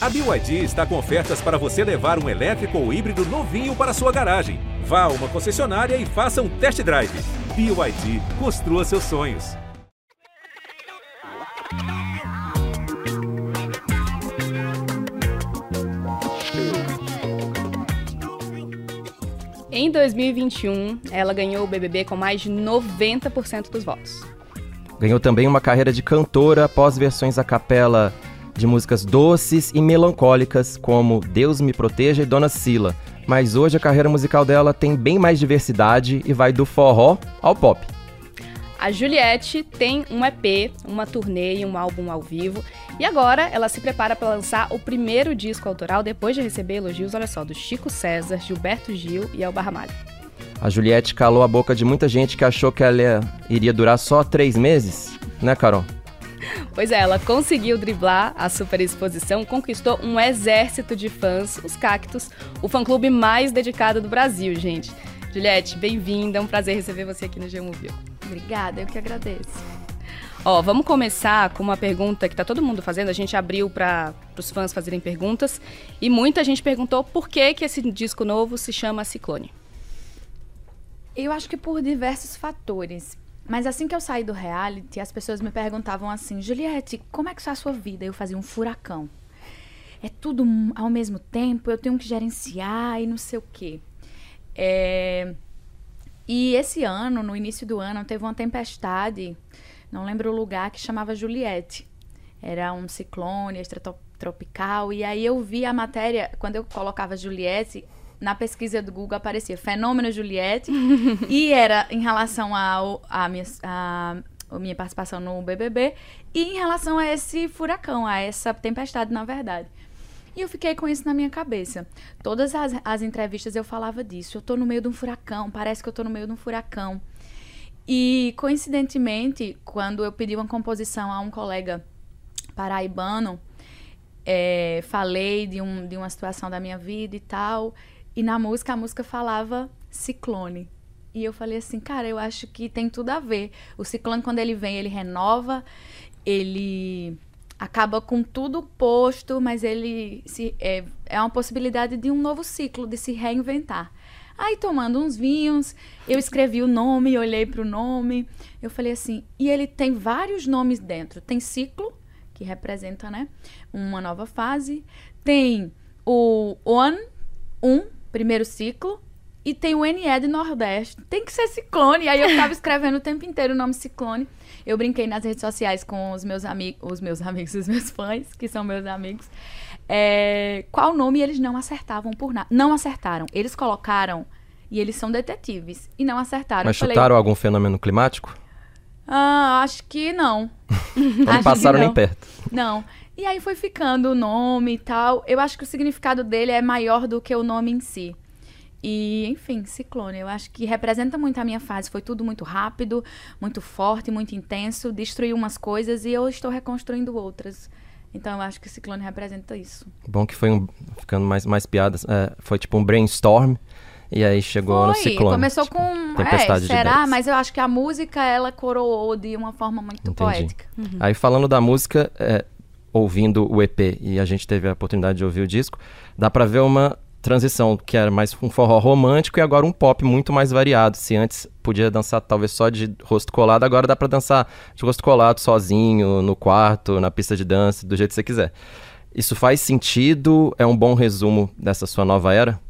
A BYD está com ofertas para você levar um elétrico ou híbrido novinho para sua garagem. Vá a uma concessionária e faça um test drive. BYD, construa seus sonhos. Em 2021, ela ganhou o BBB com mais de 90% dos votos. Ganhou também uma carreira de cantora após versões a capela de músicas doces e melancólicas, como Deus Me Proteja e Dona Sila. Mas hoje a carreira musical dela tem bem mais diversidade e vai do forró ao pop. A Juliette tem um EP, uma turnê e um álbum ao vivo. E agora ela se prepara para lançar o primeiro disco autoral depois de receber elogios, olha só, do Chico César, Gilberto Gil e Elba Ramalho. A Juliette calou a boca de muita gente que achou que ela iria durar só três meses, né, Carol? Pois é, ela conseguiu driblar a superexposição, conquistou um exército de fãs, os Cactos, o fã-clube mais dedicado do Brasil, gente. Juliette, bem-vinda, é um prazer receber você aqui no Gemovil. Obrigada, eu que agradeço. Ó, vamos começar com uma pergunta que tá todo mundo fazendo. A gente abriu para os fãs fazerem perguntas e muita gente perguntou por que que esse disco novo se chama Ciclone. Eu acho que por diversos fatores. Mas assim que eu saí do reality, as pessoas me perguntavam assim: Juliette, como é que está a sua vida? Eu fazia um furacão. É tudo ao mesmo tempo, eu tenho que gerenciar e não sei o quê. É... E esse ano, no início do ano, teve uma tempestade, não lembro o lugar, que chamava Juliette. Era um ciclone extratropical. E aí eu vi a matéria, quando eu colocava Juliette, na pesquisa do Google aparecia Fenômeno Juliette e era em relação ao, a, minha, a, a minha participação no BBB e em relação a esse furacão, a essa tempestade, na verdade. E eu fiquei com isso na minha cabeça. Todas as, as entrevistas eu falava disso. Eu tô no meio de um furacão, parece que eu tô no meio de um furacão. E, coincidentemente, quando eu pedi uma composição a um colega paraibano, é, falei de, um, de uma situação da minha vida e tal, e na música, a música falava ciclone. E eu falei assim, cara, eu acho que tem tudo a ver. O ciclone, quando ele vem, ele renova, ele acaba com tudo posto, mas ele se, é, é uma possibilidade de um novo ciclo, de se reinventar. Aí, tomando uns vinhos, eu escrevi o nome, olhei para o nome. Eu falei assim, e ele tem vários nomes dentro. Tem ciclo, que representa, né, uma nova fase. Tem o on, um, primeiro ciclo, e tem o NE de Nordeste. Tem que ser Ciclone. Aí eu ficava escrevendo o tempo inteiro o nome Ciclone. Eu brinquei nas redes sociais com os meus amigos, os meus amigos, os meus fãs, que são meus amigos. É, qual nome eles não acertavam por nada. Não acertaram. Eles colocaram, e eles são detetives, e não acertaram. Mas chutaram falei, algum fenômeno climático? Ah, acho que não. não passaram não. nem perto. Não. E aí foi ficando o nome e tal. Eu acho que o significado dele é maior do que o nome em si. E, enfim, Ciclone, eu acho que representa muito a minha fase. Foi tudo muito rápido, muito forte, muito intenso. Destruiu umas coisas e eu estou reconstruindo outras. Então eu acho que Ciclone representa isso. Bom que foi um, ficando mais, mais piadas. É, foi tipo um brainstorm. E aí chegou foi, no ciclone. Começou tipo, com. Tempestade é, será? Mas eu acho que a música ela coroou de uma forma muito Entendi. poética. Uhum. Aí falando da música, é, ouvindo o EP e a gente teve a oportunidade de ouvir o disco, dá para ver uma transição que era mais um forró romântico e agora um pop muito mais variado. Se antes podia dançar talvez só de rosto colado, agora dá para dançar de rosto colado sozinho, no quarto, na pista de dança, do jeito que você quiser. Isso faz sentido? É um bom resumo dessa sua nova era?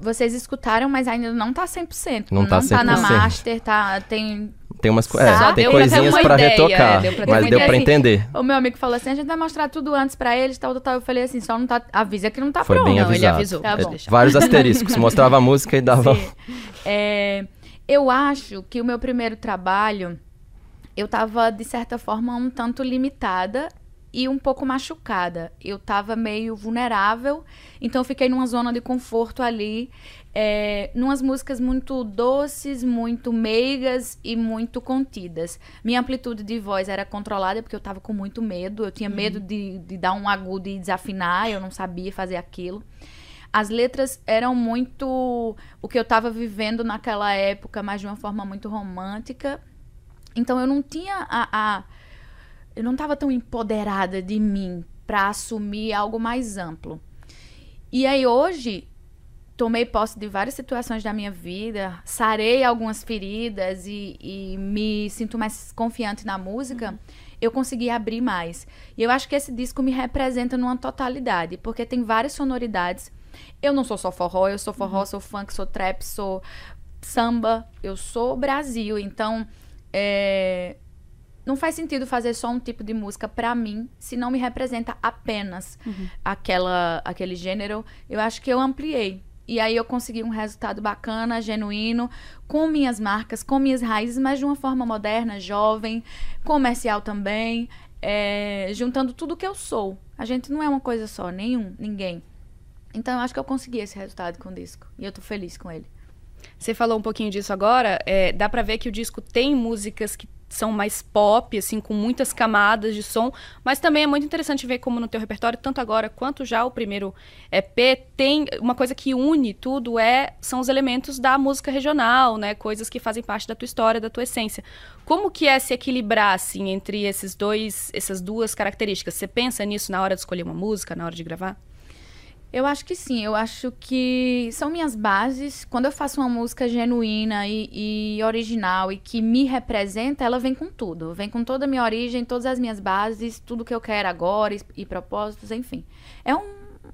Vocês escutaram, mas ainda não tá 100%. Não, não tá 100%. tá na master, tá, tem tem umas é, tem coisinhas para retocar, é, deu pra mas deu para entender. o meu amigo falou assim: a gente vai mostrar tudo antes para eles, tal, tal, tal. Eu falei assim: só não tá. Avisa que não tá Foi pronto. Bem avisado. Não, ele avisou. Tá bom. Vários asteriscos. Mostrava a música e dava. É, eu acho que o meu primeiro trabalho, eu tava, de certa forma, um tanto limitada e um pouco machucada. Eu tava meio vulnerável, então eu fiquei numa zona de conforto ali é, numas músicas muito doces, muito meigas e muito contidas. Minha amplitude de voz era controlada porque eu estava com muito medo. Eu tinha uhum. medo de, de dar um agudo e desafinar, eu não sabia fazer aquilo. As letras eram muito o que eu estava vivendo naquela época, mas de uma forma muito romântica. Então eu não tinha a, a eu não estava tão empoderada de mim para assumir algo mais amplo. E aí hoje tomei posse de várias situações da minha vida, sarei algumas feridas e, e me sinto mais confiante na música. Uhum. Eu consegui abrir mais. E eu acho que esse disco me representa numa totalidade, porque tem várias sonoridades. Eu não sou só forró, eu sou forró, uhum. sou funk, sou trap, sou samba, eu sou Brasil. Então, é, não faz sentido fazer só um tipo de música para mim se não me representa apenas uhum. aquela, aquele gênero. Eu acho que eu ampliei. E aí eu consegui um resultado bacana, genuíno, com minhas marcas, com minhas raízes, mas de uma forma moderna, jovem, comercial também, é, juntando tudo que eu sou. A gente não é uma coisa só, nenhum, ninguém. Então eu acho que eu consegui esse resultado com o disco. E eu tô feliz com ele. Você falou um pouquinho disso agora. É, dá pra ver que o disco tem músicas que são mais pop, assim, com muitas camadas de som, mas também é muito interessante ver como no teu repertório, tanto agora quanto já o primeiro EP, tem uma coisa que une tudo é são os elementos da música regional, né, coisas que fazem parte da tua história, da tua essência. Como que é se equilibrar assim entre esses dois, essas duas características? Você pensa nisso na hora de escolher uma música, na hora de gravar? Eu acho que sim, eu acho que são minhas bases. Quando eu faço uma música genuína e, e, original e que me representa, ela vem com tudo. Vem com toda a minha origem, todas as minhas bases, tudo que eu quero agora e, e propósitos, enfim. É um,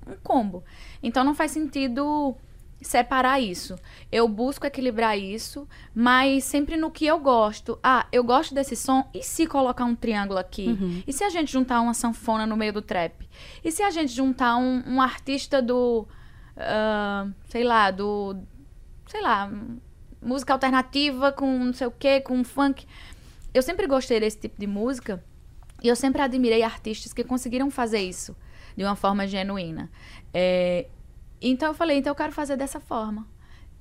um combo. Então não faz sentido separar isso. Eu busco equilibrar isso, mas sempre no que eu gosto. Ah, eu gosto desse som. E se colocar um triângulo aqui? Uhum. E se a gente juntar uma sanfona no meio do trap? E se a gente juntar um, um artista do. Uh, sei lá, do. Sei lá. Música alternativa com não sei o quê, com funk. Eu sempre gostei desse tipo de música. E eu sempre admirei artistas que conseguiram fazer isso de uma forma genuína. É, então eu falei, então eu quero fazer dessa forma.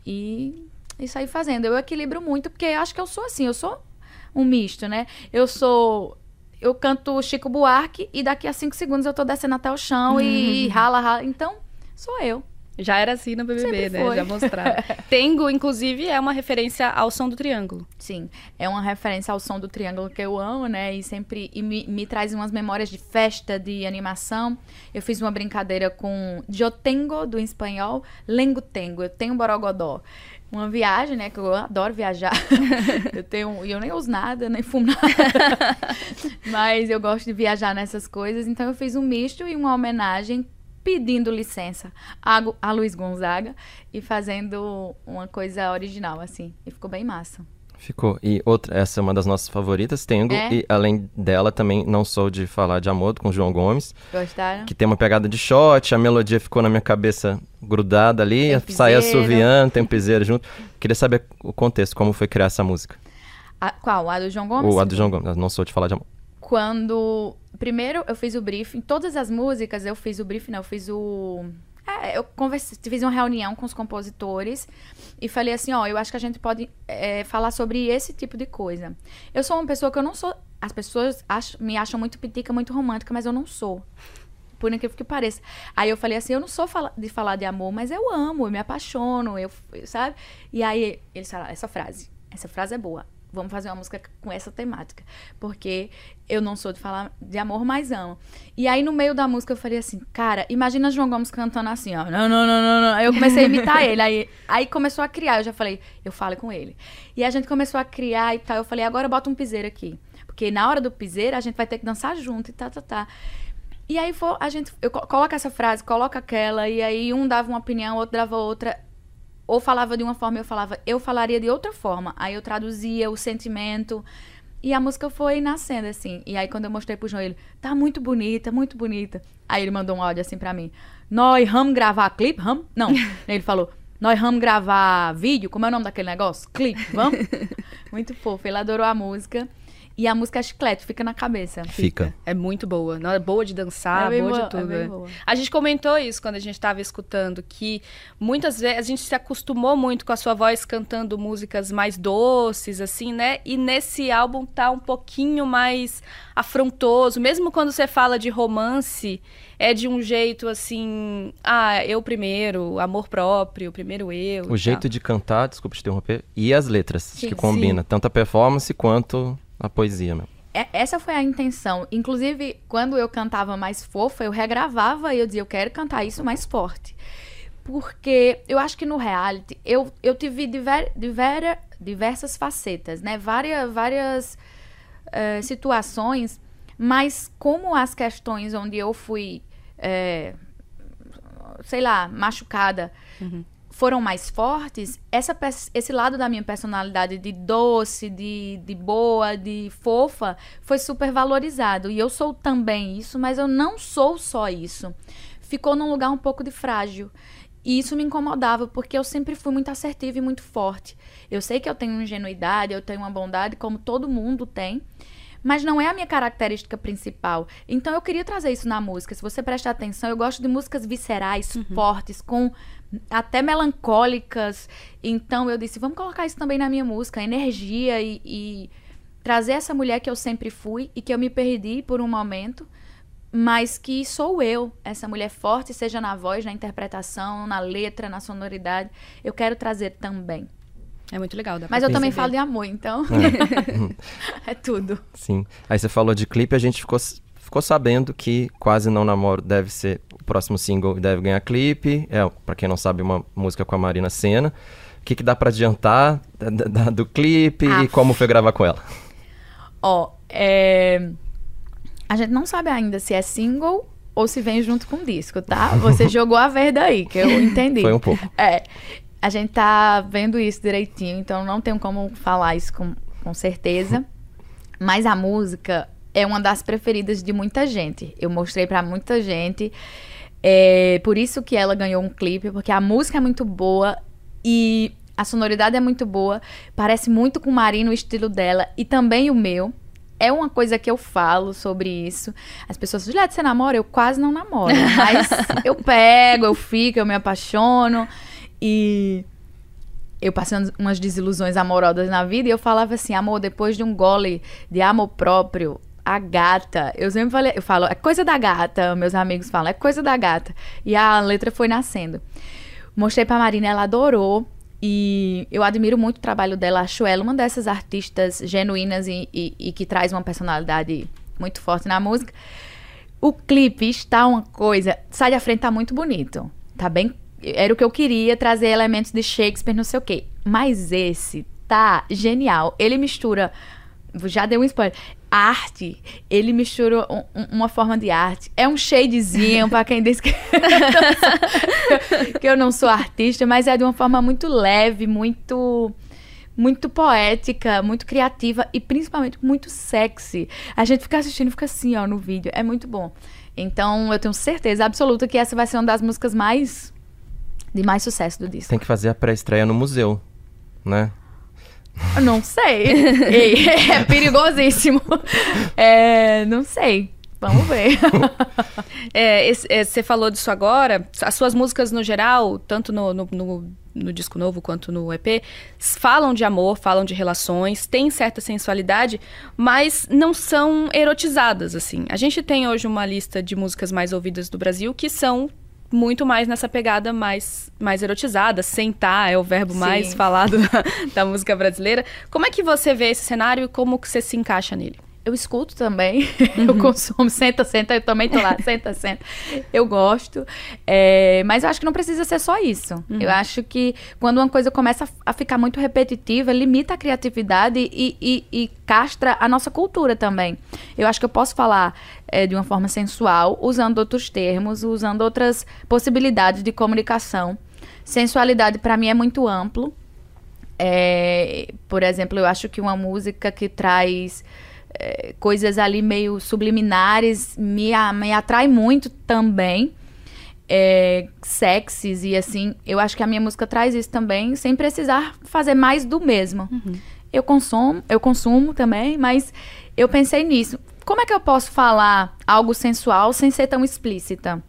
E, e sair fazendo. Eu equilibro muito, porque acho que eu sou assim, eu sou um misto, né? Eu sou. Eu canto Chico Buarque e daqui a cinco segundos eu tô descendo até o chão e rala, rala. Então, sou eu. Já era assim no BBB, Sempre né? Foi. Já mostrava. Tengo, inclusive, é uma referência ao som do triângulo. Sim, é uma referência ao som do triângulo que eu amo, né? E sempre e me, me traz umas memórias de festa, de animação. Eu fiz uma brincadeira com Eu tengo, do espanhol, Lengo tengo, eu tenho borogodó. Uma viagem, né? Que eu adoro viajar. eu tenho. E eu nem uso nada, nem fumo nada. Mas eu gosto de viajar nessas coisas. Então eu fiz um misto e uma homenagem pedindo licença a, a Luiz Gonzaga e fazendo uma coisa original, assim. E ficou bem massa. Ficou. E outra, essa é uma das nossas favoritas, Tengo. É? E além dela, também não sou de falar de amor com o João Gomes. Gostaram? Que tem uma pegada de shot, a melodia ficou na minha cabeça grudada ali, saia assoviando, tem um piseiro junto. Queria saber o contexto, como foi criar essa música. A, qual? A do João Gomes? O, a do João Gomes, não sou de falar de amor quando. Primeiro eu fiz o briefing, todas as músicas eu fiz o briefing, não, eu fiz o. É, eu conversei, fiz uma reunião com os compositores e falei assim, ó, eu acho que a gente pode é, falar sobre esse tipo de coisa. Eu sou uma pessoa que eu não sou. As pessoas me acham muito pitica, muito romântica, mas eu não sou. Por incrível que pareça. Aí eu falei assim, eu não sou fala, de falar de amor, mas eu amo, eu me apaixono, eu, sabe? E aí eles falaram, essa frase, essa frase é boa vamos fazer uma música com essa temática. Porque eu não sou de falar de amor, mas amo. E aí, no meio da música, eu falei assim, cara, imagina João Gomes cantando assim, ó. Não, não, não, não, não. Aí eu comecei a imitar ele. Aí, aí começou a criar. Eu já falei, eu falo com ele. E a gente começou a criar e tal. Eu falei, agora bota um piseiro aqui. Porque na hora do piseiro, a gente vai ter que dançar junto e tá, tá, tá. E aí foi, a gente, eu coloca essa frase, coloca aquela, e aí um dava uma opinião, outro dava outra ou falava de uma forma, eu falava, eu falaria de outra forma. Aí eu traduzia o sentimento. E a música foi nascendo, assim. E aí, quando eu mostrei pro João, ele, tá muito bonita, muito bonita. Aí ele mandou um áudio assim pra mim. Nós vamos gravar clipe? Vamos? Não. ele falou, nós vamos gravar vídeo? Como é o nome daquele negócio? Clipe, vamos? muito fofo. Ele adorou a música. E a música é chiclete, fica na cabeça. Fica. É muito boa. É boa de dançar, é boa, boa, de tudo. É boa. A gente comentou isso quando a gente estava escutando, que muitas vezes a gente se acostumou muito com a sua voz cantando músicas mais doces, assim, né? E nesse álbum tá um pouquinho mais afrontoso. Mesmo quando você fala de romance, é de um jeito assim, ah, eu primeiro, amor próprio, primeiro eu. O jeito tal. de cantar, desculpa te interromper, e as letras, sim, que combina, sim. tanto a performance quanto a poesia mesmo. é, essa foi a intenção. Inclusive, quando eu cantava mais fofa, eu regravava e eu dizia, eu quero cantar isso mais forte. Porque eu acho que no reality eu, eu tive diver, diver, diversas facetas, né? Várias, várias uh, situações, mas como as questões onde eu fui, uh, sei lá, machucada, uhum foram mais fortes, essa, esse lado da minha personalidade de doce, de, de boa, de fofa, foi super valorizado. E eu sou também isso, mas eu não sou só isso. Ficou num lugar um pouco de frágil. E isso me incomodava, porque eu sempre fui muito assertiva e muito forte. Eu sei que eu tenho ingenuidade, eu tenho uma bondade, como todo mundo tem mas não é a minha característica principal. Então eu queria trazer isso na música. Se você prestar atenção, eu gosto de músicas viscerais, uhum. fortes, com até melancólicas. Então eu disse, vamos colocar isso também na minha música, energia e, e trazer essa mulher que eu sempre fui e que eu me perdi por um momento, mas que sou eu, essa mulher forte, seja na voz, na interpretação, na letra, na sonoridade. Eu quero trazer também. É muito legal. Dá Mas eu também falo de amor, então. É. é tudo. Sim. Aí você falou de clipe, a gente ficou, ficou sabendo que Quase Não Namoro deve ser o próximo single, deve ganhar clipe. É, para quem não sabe, uma música com a Marina Senna. O que, que dá para adiantar da, da, do clipe ah. e como foi gravar com ela? Ó, é... a gente não sabe ainda se é single ou se vem junto com o disco, tá? Você jogou a verde aí, que eu entendi. Foi um pouco. É. A gente tá vendo isso direitinho, então não tenho como falar isso com, com certeza. Mas a música é uma das preferidas de muita gente. Eu mostrei para muita gente. É por isso que ela ganhou um clipe, porque a música é muito boa e a sonoridade é muito boa. Parece muito com o Marino, o estilo dela e também o meu. É uma coisa que eu falo sobre isso. As pessoas dizem, você namora? Eu quase não namoro. Mas eu pego, eu fico, eu me apaixono. E eu passando umas desilusões amorosas na vida e eu falava assim, amor, depois de um gole de amor próprio, a gata, eu sempre falei, eu falo, é coisa da gata, meus amigos falam, é coisa da gata. E a letra foi nascendo. Mostrei pra Marina, ela adorou. E eu admiro muito o trabalho dela, acho ela uma dessas artistas genuínas e, e, e que traz uma personalidade muito forte na música. O clipe está uma coisa. Sai da frente, tá muito bonito. Tá bem era o que eu queria, trazer elementos de Shakespeare, não sei o quê. Mas esse tá genial. Ele mistura. Já deu um spoiler. Arte, ele mistura um, uma forma de arte. É um shadezinho para quem diz que, que eu não sou artista, mas é de uma forma muito leve, muito muito poética, muito criativa e principalmente muito sexy. A gente fica assistindo, fica assim, ó, no vídeo. É muito bom. Então, eu tenho certeza absoluta que essa vai ser uma das músicas mais de mais sucesso do disco. Tem que fazer a pré-estreia no museu, né? Não sei. é perigosíssimo. É, não sei. Vamos ver. é, é, você falou disso agora. As suas músicas, no geral, tanto no, no, no, no, disco novo quanto no EP, falam de amor, falam de relações, têm certa sensualidade, mas não são erotizadas, assim. A gente tem hoje uma lista de músicas mais ouvidas do Brasil que são muito mais nessa pegada mais, mais erotizada. Sentar é o verbo Sim. mais falado da, da música brasileira. Como é que você vê esse cenário e como que você se encaixa nele? Eu escuto também, uhum. eu consumo, senta, senta, eu também tô lá, senta, senta. Eu gosto, é, mas eu acho que não precisa ser só isso. Uhum. Eu acho que quando uma coisa começa a ficar muito repetitiva, limita a criatividade e, e, e castra a nossa cultura também. Eu acho que eu posso falar é, de uma forma sensual, usando outros termos, usando outras possibilidades de comunicação. Sensualidade, para mim, é muito amplo. É, por exemplo, eu acho que uma música que traz é, coisas ali meio subliminares me, me atrai muito também. É, sexys e assim, eu acho que a minha música traz isso também, sem precisar fazer mais do mesmo. Uhum. Eu consumo, eu consumo também, mas eu pensei nisso. Como é que eu posso falar algo sensual sem ser tão explícita?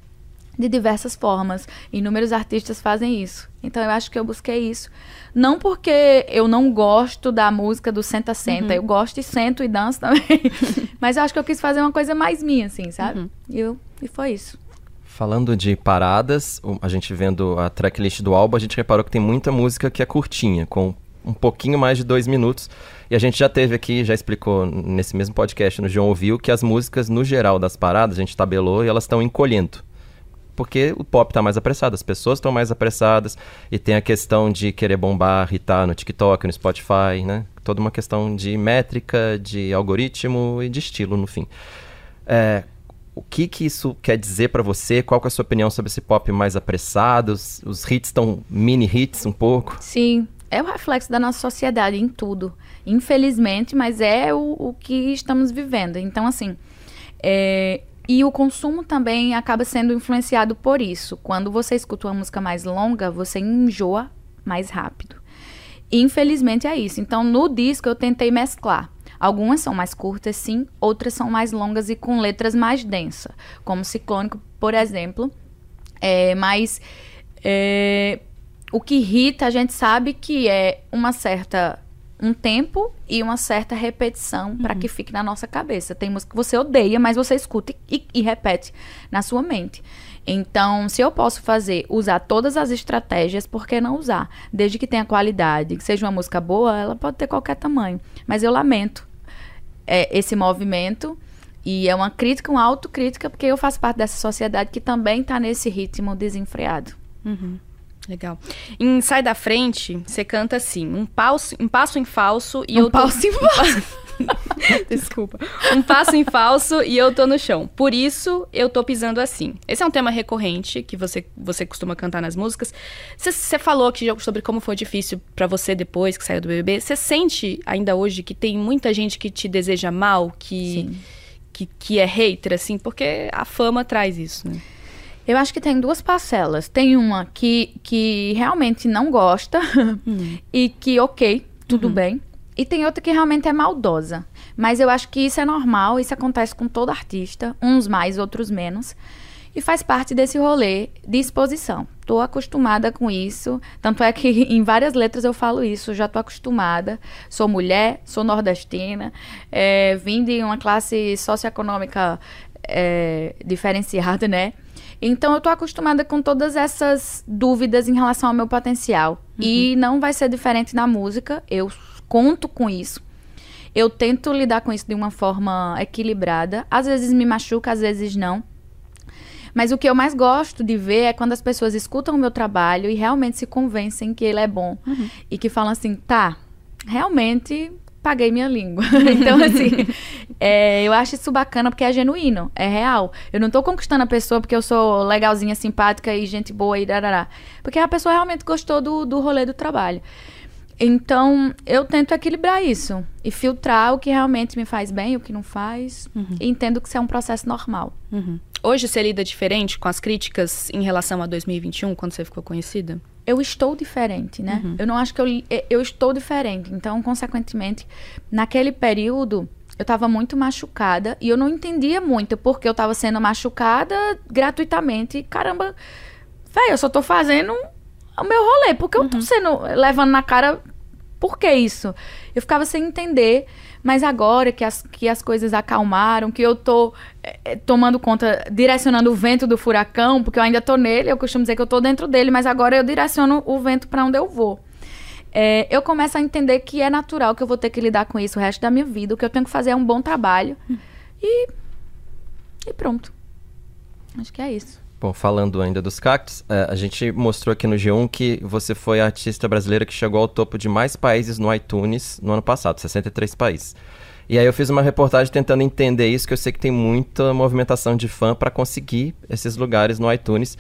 De diversas formas. Inúmeros artistas fazem isso. Então eu acho que eu busquei isso. Não porque eu não gosto da música do senta-senta. Uhum. Eu gosto e sento e danço também. Mas eu acho que eu quis fazer uma coisa mais minha, assim, sabe? Uhum. E, eu, e foi isso. Falando de paradas, a gente vendo a tracklist do álbum, a gente reparou que tem muita música que é curtinha, com um pouquinho mais de dois minutos. E a gente já teve aqui, já explicou nesse mesmo podcast no João Ouviu, que as músicas, no geral das paradas, a gente tabelou e elas estão encolhendo. Porque o pop está mais apressado, as pessoas estão mais apressadas e tem a questão de querer bombar, irritar no TikTok, no Spotify, né? Toda uma questão de métrica, de algoritmo e de estilo, no fim. É, o que que isso quer dizer para você? Qual é a sua opinião sobre esse pop mais apressado? Os, os hits estão mini hits um pouco? Sim, é o reflexo da nossa sociedade em tudo. Infelizmente, mas é o, o que estamos vivendo. Então, assim, é, e o consumo também acaba sendo influenciado por isso. Quando você escuta uma música mais longa, você enjoa mais rápido. Infelizmente é isso. Então, no disco eu tentei mesclar. Algumas são mais curtas, sim, outras são mais longas e com letras mais densas, como Ciclônico, por exemplo. É, mas é, o que irrita, a gente sabe que é uma certa um tempo e uma certa repetição uhum. para que fique na nossa cabeça. Tem música que você odeia, mas você escuta e, e, repete na sua mente. Então, se eu posso fazer, usar todas as estratégias, por que não usar? Desde que tenha qualidade, que seja uma música boa, ela pode ter qualquer tamanho. Mas eu lamento é, esse movimento. E é uma crítica, uma autocrítica, porque eu faço parte dessa sociedade que também está nesse ritmo desenfreado. Uhum. Legal. Em Sai da Frente, você canta assim: um, passo, um passo em falso e um eu tô... passo em falso. Desculpa. Um passo em falso e eu tô no chão. Por isso eu tô pisando assim. Esse é um tema recorrente que você, você costuma cantar nas músicas. Você falou aqui sobre como foi difícil para você depois que saiu do BBB. Você sente ainda hoje que tem muita gente que te deseja mal, que, que, que é hater, assim? Porque a fama traz isso, né? Eu acho que tem duas parcelas. Tem uma que, que realmente não gosta hum. e que, ok, tudo uhum. bem. E tem outra que realmente é maldosa. Mas eu acho que isso é normal, isso acontece com todo artista, uns mais, outros menos. E faz parte desse rolê de exposição. Tô acostumada com isso. Tanto é que em várias letras eu falo isso. Já tô acostumada. Sou mulher, sou nordestina, é, vim de uma classe socioeconômica é, diferenciada, né? Então eu tô acostumada com todas essas dúvidas em relação ao meu potencial. Uhum. E não vai ser diferente na música. Eu conto com isso. Eu tento lidar com isso de uma forma equilibrada. Às vezes me machuca, às vezes não. Mas o que eu mais gosto de ver é quando as pessoas escutam o meu trabalho e realmente se convencem que ele é bom. Uhum. E que falam assim, tá, realmente paguei minha língua. então, assim, é, eu acho isso bacana porque é genuíno, é real. Eu não tô conquistando a pessoa porque eu sou legalzinha, simpática e gente boa e darará. Porque a pessoa realmente gostou do, do rolê do trabalho. Então, eu tento equilibrar isso e filtrar o que realmente me faz bem, o que não faz. Uhum. E entendo que isso é um processo normal. Uhum. Hoje você lida diferente com as críticas em relação a 2021, quando você ficou conhecida? Eu estou diferente, né? Uhum. Eu não acho que eu, eu estou diferente. Então, consequentemente, naquele período, eu estava muito machucada e eu não entendia muito porque eu estava sendo machucada gratuitamente. Caramba, velho, eu só tô fazendo o meu rolê, porque uhum. eu uhum. sendo levando na cara por que isso? Eu ficava sem entender. Mas agora que as, que as coisas acalmaram, que eu tô é, tomando conta, direcionando o vento do furacão, porque eu ainda tô nele, eu costumo dizer que eu tô dentro dele, mas agora eu direciono o vento para onde eu vou. É, eu começo a entender que é natural que eu vou ter que lidar com isso o resto da minha vida, o que eu tenho que fazer é um bom trabalho. E, e pronto. Acho que é isso. Bom, falando ainda dos cactos, é, a gente mostrou aqui no G1 que você foi a artista brasileira que chegou ao topo de mais países no iTunes no ano passado, 63 países. E aí eu fiz uma reportagem tentando entender isso, que eu sei que tem muita movimentação de fã para conseguir esses lugares no iTunes.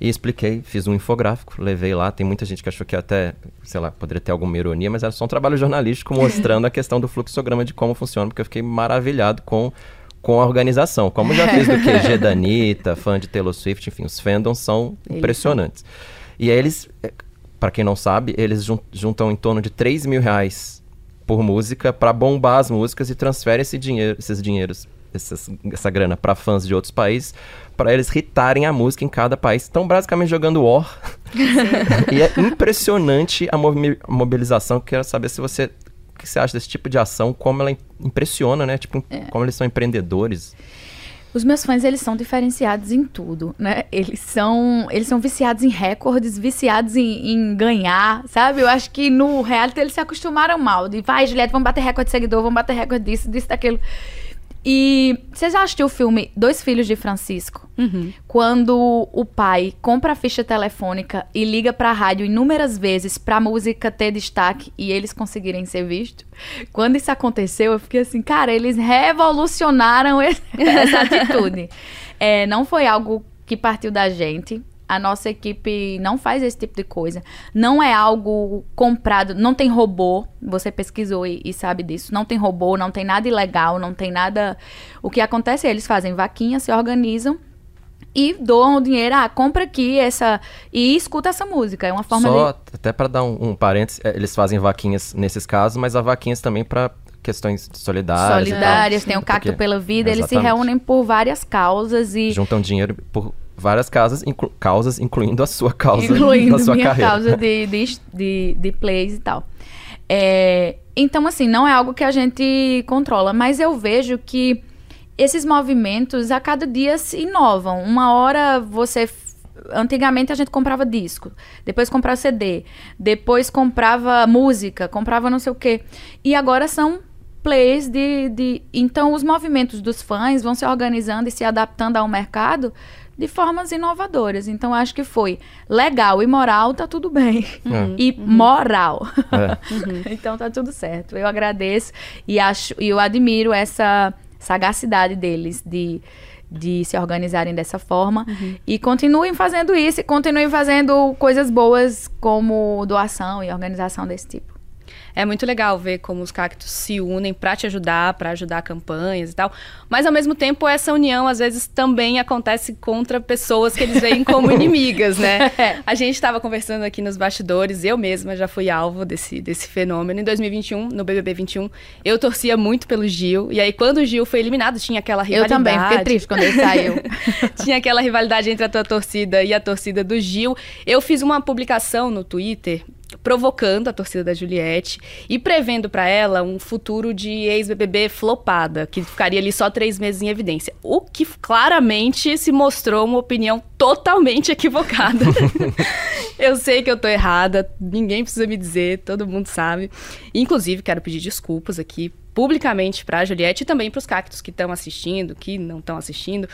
E expliquei, fiz um infográfico, levei lá. Tem muita gente que achou que até, sei lá, poderia ter alguma ironia, mas era só um trabalho jornalístico mostrando a questão do fluxograma de como funciona, porque eu fiquei maravilhado com com a organização. Como já fiz do QG da Anitta, fã de Taylor Swift, enfim, os fandoms são impressionantes. E aí eles, eh, para quem não sabe, eles juntam em torno de 3 mil reais por música para bombar as músicas e transferem esse dinheiro, esses dinheiros, essas, essa grana para fãs de outros países para eles hitarem a música em cada país. Estão basicamente jogando War. e é impressionante a mobilização. Quero saber se você que você acha desse tipo de ação? Como ela impressiona, né? Tipo, é. como eles são empreendedores. Os meus fãs, eles são diferenciados em tudo, né? Eles são, eles são viciados em recordes, viciados em, em ganhar, sabe? Eu acho que no reality eles se acostumaram mal. De, vai, Juliette, vamos bater recorde de seguidor, vamos bater recorde disso, disso, daquilo. E você já assistiu o filme Dois Filhos de Francisco? Uhum. Quando o pai compra a ficha telefônica e liga pra rádio inúmeras vezes pra música ter destaque e eles conseguirem ser vistos. Quando isso aconteceu, eu fiquei assim, cara, eles revolucionaram esse- essa atitude. É, não foi algo que partiu da gente. A nossa equipe não faz esse tipo de coisa. Não é algo comprado, não tem robô. Você pesquisou e, e sabe disso. Não tem robô, não tem nada ilegal, não tem nada. O que acontece é eles fazem vaquinha, se organizam e doam o dinheiro. Ah, compra aqui essa. E escuta essa música. É uma forma Só de. até para dar um, um parênteses, é, eles fazem vaquinhas nesses casos, mas há vaquinhas também para questões solidárias. Solidárias, tem o Porque- Cacto pela Vida, eles se Exatamente. reúnem por várias causas e. Juntam dinheiro por várias casas, inclu- causas, incluindo a sua causa incluindo na sua minha carreira. causa de, de, de, de plays e tal. É, então, assim, não é algo que a gente controla, mas eu vejo que esses movimentos a cada dia se inovam. Uma hora você. Antigamente a gente comprava disco, depois comprava CD, depois comprava música, comprava não sei o quê. E agora são plays de, de. Então os movimentos dos fãs vão se organizando e se adaptando ao mercado de formas inovadoras. Então acho que foi legal e moral, tá tudo bem. É. E moral. É. então tá tudo certo. Eu agradeço e acho e eu admiro essa sagacidade deles de de se organizarem dessa forma e continuem fazendo isso e continuem fazendo coisas boas como doação e organização desse tipo. É muito legal ver como os cactos se unem pra te ajudar, pra ajudar campanhas e tal. Mas ao mesmo tempo essa união às vezes também acontece contra pessoas que eles veem como inimigas, né? A gente estava conversando aqui nos bastidores, eu mesma já fui alvo desse, desse fenômeno em 2021, no BBB 21. Eu torcia muito pelo Gil e aí quando o Gil foi eliminado tinha aquela Eu rivalidade. também fiquei triste quando ele saiu. Tinha aquela rivalidade entre a tua torcida e a torcida do Gil. Eu fiz uma publicação no Twitter provocando a torcida da Juliette e prevendo pra ela um futuro de ex-BBB flopada, que ficaria ali só três meses em evidência. O que claramente se mostrou uma opinião totalmente equivocada. eu sei que eu tô errada, ninguém precisa me dizer, todo mundo sabe. Inclusive, quero pedir desculpas aqui publicamente pra Juliette e também pros cactos que estão assistindo, que não estão assistindo.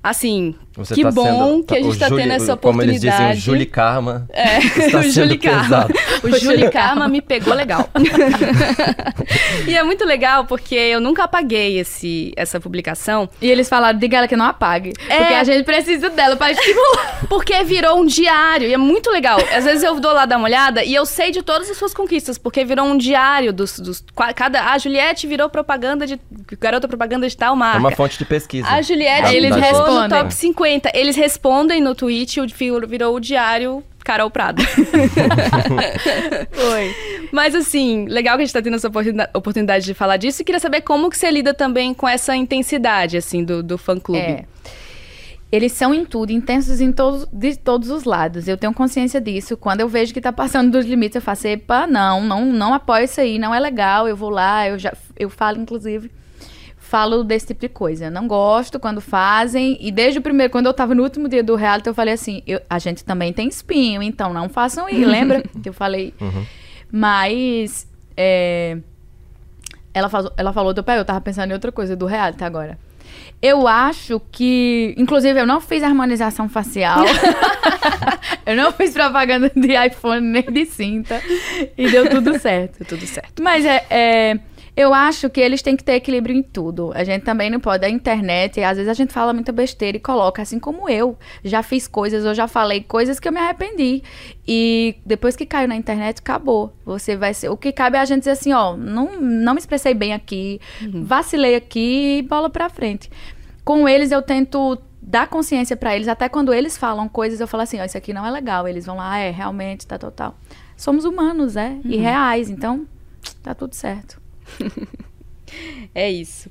Assim, Você que tá bom sendo- que a gente tá Juli- tendo essa Como eles dizem, o oportunidade. Juli Karma É, está o Juli Karma. O Juli Karma me pegou legal. e é muito legal porque eu nunca apaguei esse, essa publicação. E eles falaram, diga ela que não apague. É. Porque a gente precisa dela pra estimular. Porque virou um diário e é muito legal. Às vezes eu dou lá dar uma olhada e eu sei de todas as suas conquistas, porque virou um diário dos. dos cada, a Juliette virou propaganda de. Garota propaganda de tal É marca. uma fonte de pesquisa. A Juliette Da- eles da respondem no top 50. Eles respondem no tweet, o virou, virou o diário Carol Prado. Foi. Mas assim, legal que a gente tá tendo essa oportunidade, de falar disso e queria saber como que você lida também com essa intensidade, assim, do, do fã-clube. É. Eles são em tudo, intensos em todos, de todos os lados. Eu tenho consciência disso. Quando eu vejo que tá passando dos limites, eu faço, epa, não, não, não apoio isso aí, não é legal, eu vou lá, eu já eu falo, inclusive, falo desse tipo de coisa. Eu não gosto quando fazem. E desde o primeiro, quando eu tava no último dia do reality, eu falei assim, eu- a gente também tem espinho, então não façam isso. Lembra que eu falei? Mas. é, ela, falou, ela falou do pé, eu tava pensando em outra coisa do reality agora. Eu acho que. Inclusive, eu não fiz harmonização facial. eu não fiz propaganda de iPhone nem de cinta. E deu tudo certo. Tudo certo. Mas é, é, eu acho que eles têm que ter equilíbrio em tudo. A gente também não pode. A internet, às vezes a gente fala muita besteira e coloca, assim como eu. Já fiz coisas, eu já falei coisas que eu me arrependi. E depois que caiu na internet, acabou. Você vai ser. O que cabe é a gente dizer assim, ó, não, não me expressei bem aqui, vacilei aqui e bola pra frente. Com eles eu tento dar consciência pra eles, até quando eles falam coisas, eu falo assim, ó, isso aqui não é legal. Eles vão lá, ah, é, realmente, tá total. Somos humanos, é, e reais, então tá tudo certo. É isso.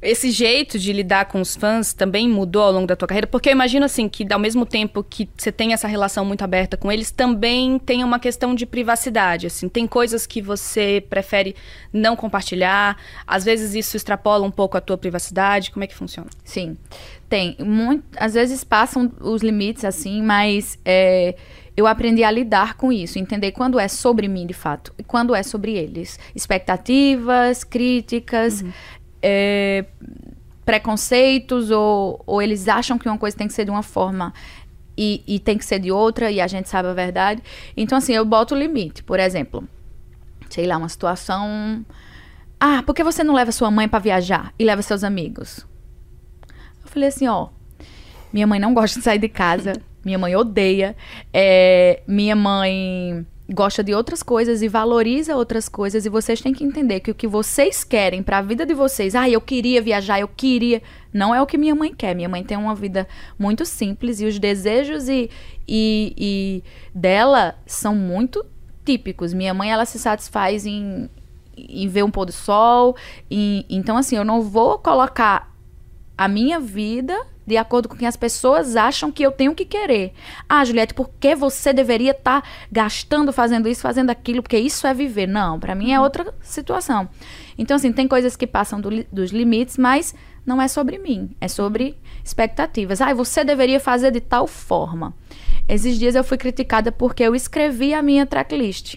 Esse jeito de lidar com os fãs também mudou ao longo da tua carreira? Porque eu imagino assim que ao mesmo tempo que você tem essa relação muito aberta com eles, também tem uma questão de privacidade, assim. Tem coisas que você prefere não compartilhar, às vezes isso extrapola um pouco a tua privacidade. Como é que funciona? Sim. Tem. Muito, às vezes passam os limites assim, mas é, eu aprendi a lidar com isso, entender quando é sobre mim de fato e quando é sobre eles. Expectativas, críticas, uhum. é, preconceitos, ou, ou eles acham que uma coisa tem que ser de uma forma e, e tem que ser de outra, e a gente sabe a verdade. Então, assim, eu boto o limite. Por exemplo, sei lá, uma situação. Ah, por que você não leva sua mãe para viajar e leva seus amigos? Eu falei assim, ó, minha mãe não gosta de sair de casa. Minha mãe odeia. É, minha mãe gosta de outras coisas e valoriza outras coisas. E vocês têm que entender que o que vocês querem para a vida de vocês, ah, eu queria viajar, eu queria. Não é o que minha mãe quer. Minha mãe tem uma vida muito simples e os desejos e, e, e dela são muito típicos. Minha mãe, ela se satisfaz em, em ver um pôr do sol. Então, assim, eu não vou colocar a minha vida de acordo com o que as pessoas acham que eu tenho que querer. Ah, Juliette, por que você deveria estar tá gastando fazendo isso, fazendo aquilo? Porque isso é viver. Não, para mim é uhum. outra situação. Então, assim, tem coisas que passam do, dos limites, mas não é sobre mim, é sobre expectativas. Ah, você deveria fazer de tal forma. Esses dias eu fui criticada porque eu escrevi a minha tracklist.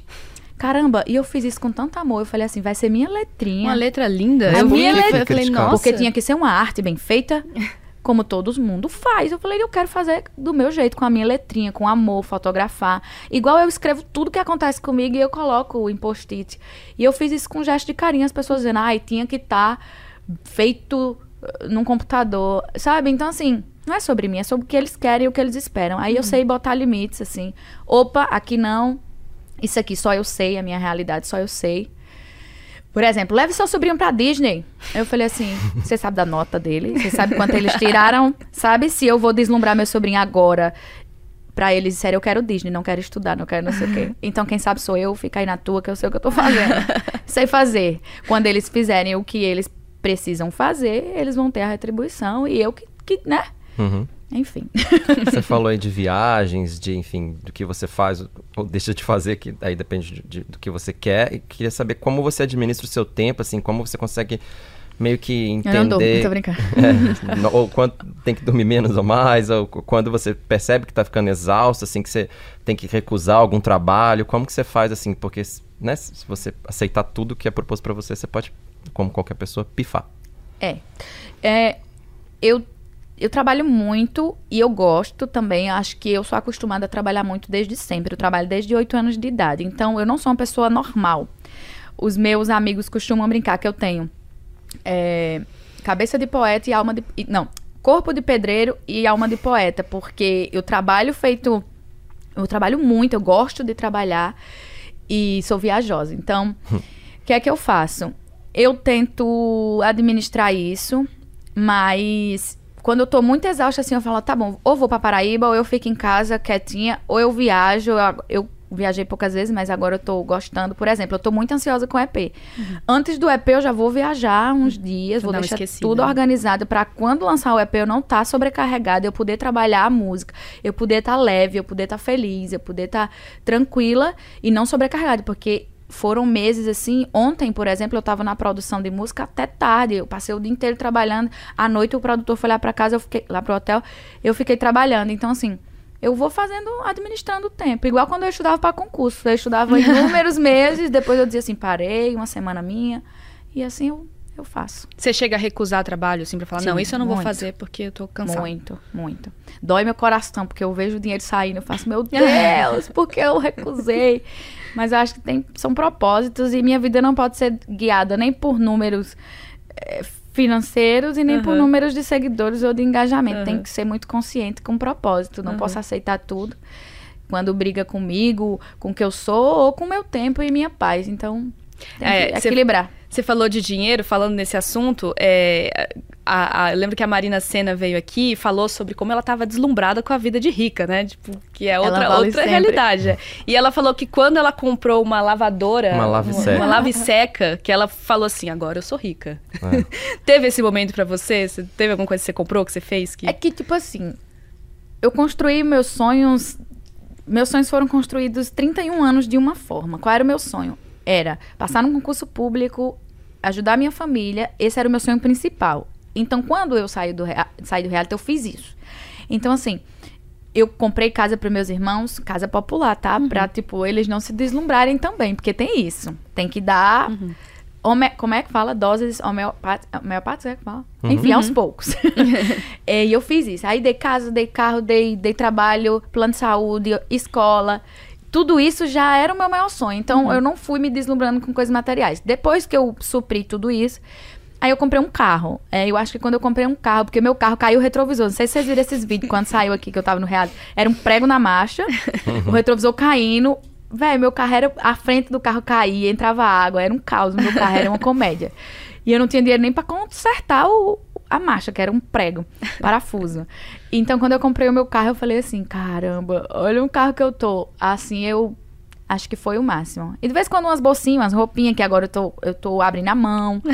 Caramba, e eu fiz isso com tanto amor. Eu falei assim, vai ser minha letrinha. Uma letra linda. A eu minha letrinha. Eu falei, nossa. Porque tinha que ser uma arte bem feita. como todo mundo faz. Eu falei, eu quero fazer do meu jeito, com a minha letrinha, com amor, fotografar. Igual eu escrevo tudo que acontece comigo e eu coloco em post-it. E eu fiz isso com um gesto de carinho, as pessoas dizendo, ai, tinha que estar tá feito uh, num computador, sabe? Então, assim, não é sobre mim, é sobre o que eles querem e o que eles esperam. Aí uhum. eu sei botar limites, assim. Opa, aqui não. Isso aqui só eu sei, a minha realidade só eu sei. Por exemplo, leve seu sobrinho pra Disney. Eu falei assim: você sabe da nota dele? Você sabe quanto eles tiraram? Sabe se eu vou deslumbrar meu sobrinho agora? Pra eles disserem, eu quero Disney, não quero estudar, não quero não sei o quê. Então, quem sabe sou eu, fica aí na tua, que eu sei o que eu tô fazendo. sei fazer. Quando eles fizerem o que eles precisam fazer, eles vão ter a retribuição. E eu que, que né? Uhum. Enfim. Você falou aí de viagens, de, enfim, do que você faz ou deixa de fazer, que aí depende de, de, do que você quer. E queria saber como você administra o seu tempo, assim, como você consegue meio que entender. Eu não dou, tô brincando. É, ou quando tem que dormir menos ou mais, ou quando você percebe que está ficando exausto, assim, que você tem que recusar algum trabalho. Como que você faz, assim, porque, né, se você aceitar tudo que é proposto para você, você pode, como qualquer pessoa, pifar. É. é eu eu trabalho muito e eu gosto também. Acho que eu sou acostumada a trabalhar muito desde sempre. Eu trabalho desde 8 anos de idade. Então, eu não sou uma pessoa normal. Os meus amigos costumam brincar que eu tenho é, cabeça de poeta e alma de. Não, corpo de pedreiro e alma de poeta. Porque eu trabalho feito. Eu trabalho muito, eu gosto de trabalhar e sou viajosa. Então, o que é que eu faço? Eu tento administrar isso, mas quando eu tô muito exausta, assim, eu falo, tá bom, ou vou pra Paraíba, ou eu fico em casa quietinha, ou eu viajo, eu, eu viajei poucas vezes, mas agora eu tô gostando. Por exemplo, eu tô muito ansiosa com o EP. Uhum. Antes do EP, eu já vou viajar uns dias, vou deixar tudo organizado para quando lançar o EP eu não tá sobrecarregada, eu poder trabalhar a música, eu poder estar tá leve, eu poder estar tá feliz, eu poder estar tá tranquila e não sobrecarregada, porque foram meses assim. Ontem, por exemplo, eu estava na produção de música até tarde. Eu passei o dia inteiro trabalhando. À noite o produtor foi lá para casa, eu fiquei lá pro hotel, eu fiquei trabalhando. Então assim, eu vou fazendo, administrando o tempo. Igual quando eu estudava para concurso. Eu estudava inúmeros meses, depois eu dizia assim, parei, uma semana minha. E assim eu, eu faço. Você chega a recusar trabalho, assim, pra falar, Sim, não, isso eu não muito, vou fazer porque eu tô cansada. Muito, muito. Dói meu coração, porque eu vejo o dinheiro saindo, eu faço, meu Deus, porque eu recusei. Mas eu acho que tem, são propósitos e minha vida não pode ser guiada nem por números é, financeiros e nem uhum. por números de seguidores ou de engajamento. Uhum. Tem que ser muito consciente com propósito. Não uhum. posso aceitar tudo quando briga comigo, com o que eu sou ou com o meu tempo e minha paz. Então, tem é, que equilibrar. Você falou de dinheiro, falando nesse assunto, é, a, a, eu lembro que a Marina Senna veio aqui e falou sobre como ela estava deslumbrada com a vida de rica, né? Tipo, que é outra, outra realidade. E ela falou que quando ela comprou uma lavadora, uma lave seca, uma lave seca que ela falou assim, agora eu sou rica. É. teve esse momento para você? você? Teve alguma coisa que você comprou, que você fez? Que... É que, tipo assim, eu construí meus sonhos... Meus sonhos foram construídos 31 anos de uma forma. Qual era o meu sonho? Era passar num concurso público ajudar minha família, esse era o meu sonho principal. Então, quando eu saí do, saí do reality, eu fiz isso. Então, assim, eu comprei casa para meus irmãos, casa popular, tá? Uhum. Pra, tipo, eles não se deslumbrarem também, porque tem isso. Tem que dar. Uhum. Home, como é que fala? Doses homeopáticas, é que fala? Uhum. Enfim, aos uhum. poucos. e eu fiz isso. Aí dei casa, dei carro, dei, dei trabalho, plano de saúde, escola tudo isso já era o meu maior sonho. Então, uhum. eu não fui me deslumbrando com coisas materiais. Depois que eu supri tudo isso, aí eu comprei um carro. É, eu acho que quando eu comprei um carro, porque meu carro caiu o retrovisor. Não sei se vocês viram esses vídeos quando saiu aqui, que eu tava no real. Era um prego na marcha, o retrovisor caindo. Velho, meu carro era. A frente do carro caía, entrava água, era um caos. Meu carro era uma comédia. E eu não tinha dinheiro nem para consertar o, a marcha, que era um prego, parafuso. Então, quando eu comprei o meu carro, eu falei assim: caramba, olha um carro que eu tô. Assim, eu acho que foi o máximo. E de vez em quando umas bolsinhas, umas roupinhas que agora eu tô, eu tô abrindo a mão.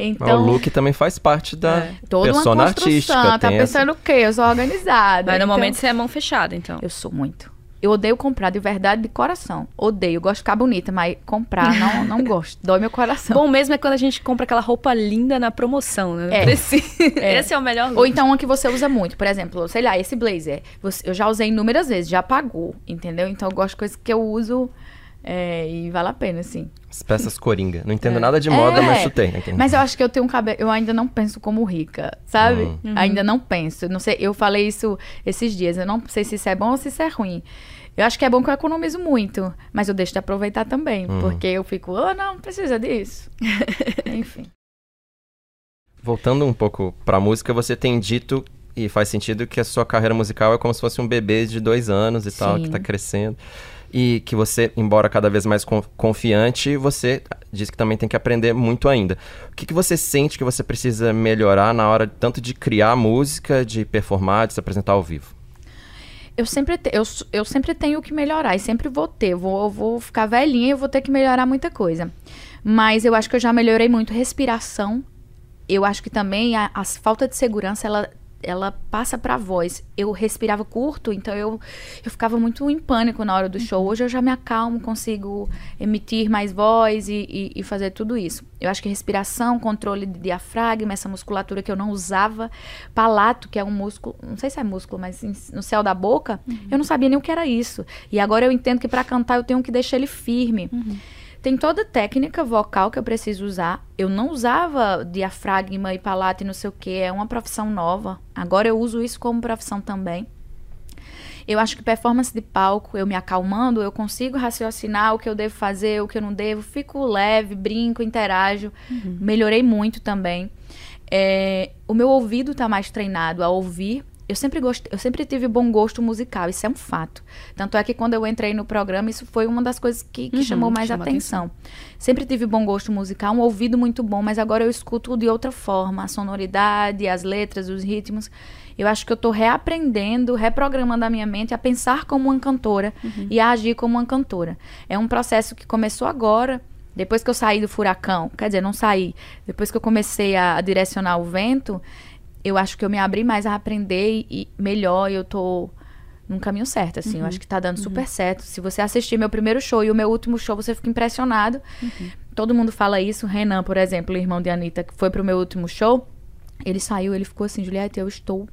Então, o look também faz parte da é. Toda persona uma artística. Tá pensando essa... o quê? Eu sou organizada. Mas no então, momento você é mão fechada, então. Eu sou muito. Eu odeio comprar de verdade, de coração. Odeio. Gosto de ficar bonita, mas comprar não, não gosto. Dói meu coração. Bom mesmo é quando a gente compra aquela roupa linda na promoção, né? É. Esse, é. esse é o melhor look. Ou então uma que você usa muito. Por exemplo, sei lá, esse blazer. eu já usei inúmeras vezes, já pagou, entendeu? Então eu gosto de coisas que eu uso é, e vale a pena, assim. As peças coringa. Não entendo é. nada de moda, é. mas chutei. Mas eu acho que eu tenho um cabelo. Eu ainda não penso como rica, sabe? Uhum. uhum. Ainda não penso. Não sei, eu falei isso esses dias. Eu não sei se isso é bom ou se isso é ruim. Eu acho que é bom que eu economizo muito, mas eu deixo de aproveitar também, uhum. porque eu fico, oh, não, não precisa disso. Enfim. Voltando um pouco pra música, você tem dito e faz sentido que a sua carreira musical é como se fosse um bebê de dois anos e Sim. tal, que tá crescendo e que você, embora cada vez mais confiante, você diz que também tem que aprender muito ainda. O que, que você sente que você precisa melhorar na hora tanto de criar música, de performar, de se apresentar ao vivo? Eu sempre, te, eu, eu sempre tenho que melhorar e sempre vou ter. Vou, vou ficar velhinha e vou ter que melhorar muita coisa. Mas eu acho que eu já melhorei muito respiração. Eu acho que também a, a falta de segurança, ela ela passa pra voz. Eu respirava curto, então eu, eu ficava muito em pânico na hora do show. Hoje eu já me acalmo, consigo emitir mais voz e, e, e fazer tudo isso. Eu acho que respiração, controle de diafragma, essa musculatura que eu não usava, palato, que é um músculo, não sei se é músculo, mas no céu da boca, uhum. eu não sabia nem o que era isso. E agora eu entendo que para cantar eu tenho que deixar ele firme. Uhum. Tem toda técnica vocal que eu preciso usar. Eu não usava diafragma e palato e não sei o que. É uma profissão nova. Agora eu uso isso como profissão também. Eu acho que performance de palco, eu me acalmando, eu consigo raciocinar o que eu devo fazer, o que eu não devo. Fico leve, brinco, interajo. Uhum. Melhorei muito também. É, o meu ouvido está mais treinado a ouvir eu sempre gostei, eu sempre tive bom gosto musical, isso é um fato. Tanto é que quando eu entrei no programa, isso foi uma das coisas que, que uhum, chamou mais atenção. atenção. Sempre tive bom gosto musical, um ouvido muito bom, mas agora eu escuto de outra forma, a sonoridade, as letras, os ritmos. Eu acho que eu estou reaprendendo, reprogramando a minha mente a pensar como uma cantora uhum. e a agir como uma cantora. É um processo que começou agora, depois que eu saí do furacão, quer dizer, não saí, depois que eu comecei a, a direcionar o vento, eu acho que eu me abri mais a aprender e, melhor, eu tô num caminho certo, assim. Uhum. Eu acho que tá dando super uhum. certo. Se você assistir meu primeiro show e o meu último show, você fica impressionado. Uhum. Todo mundo fala isso. Renan, por exemplo, o irmão de Anitta, que foi pro meu último show, ele saiu, ele ficou assim, Juliette, eu estou...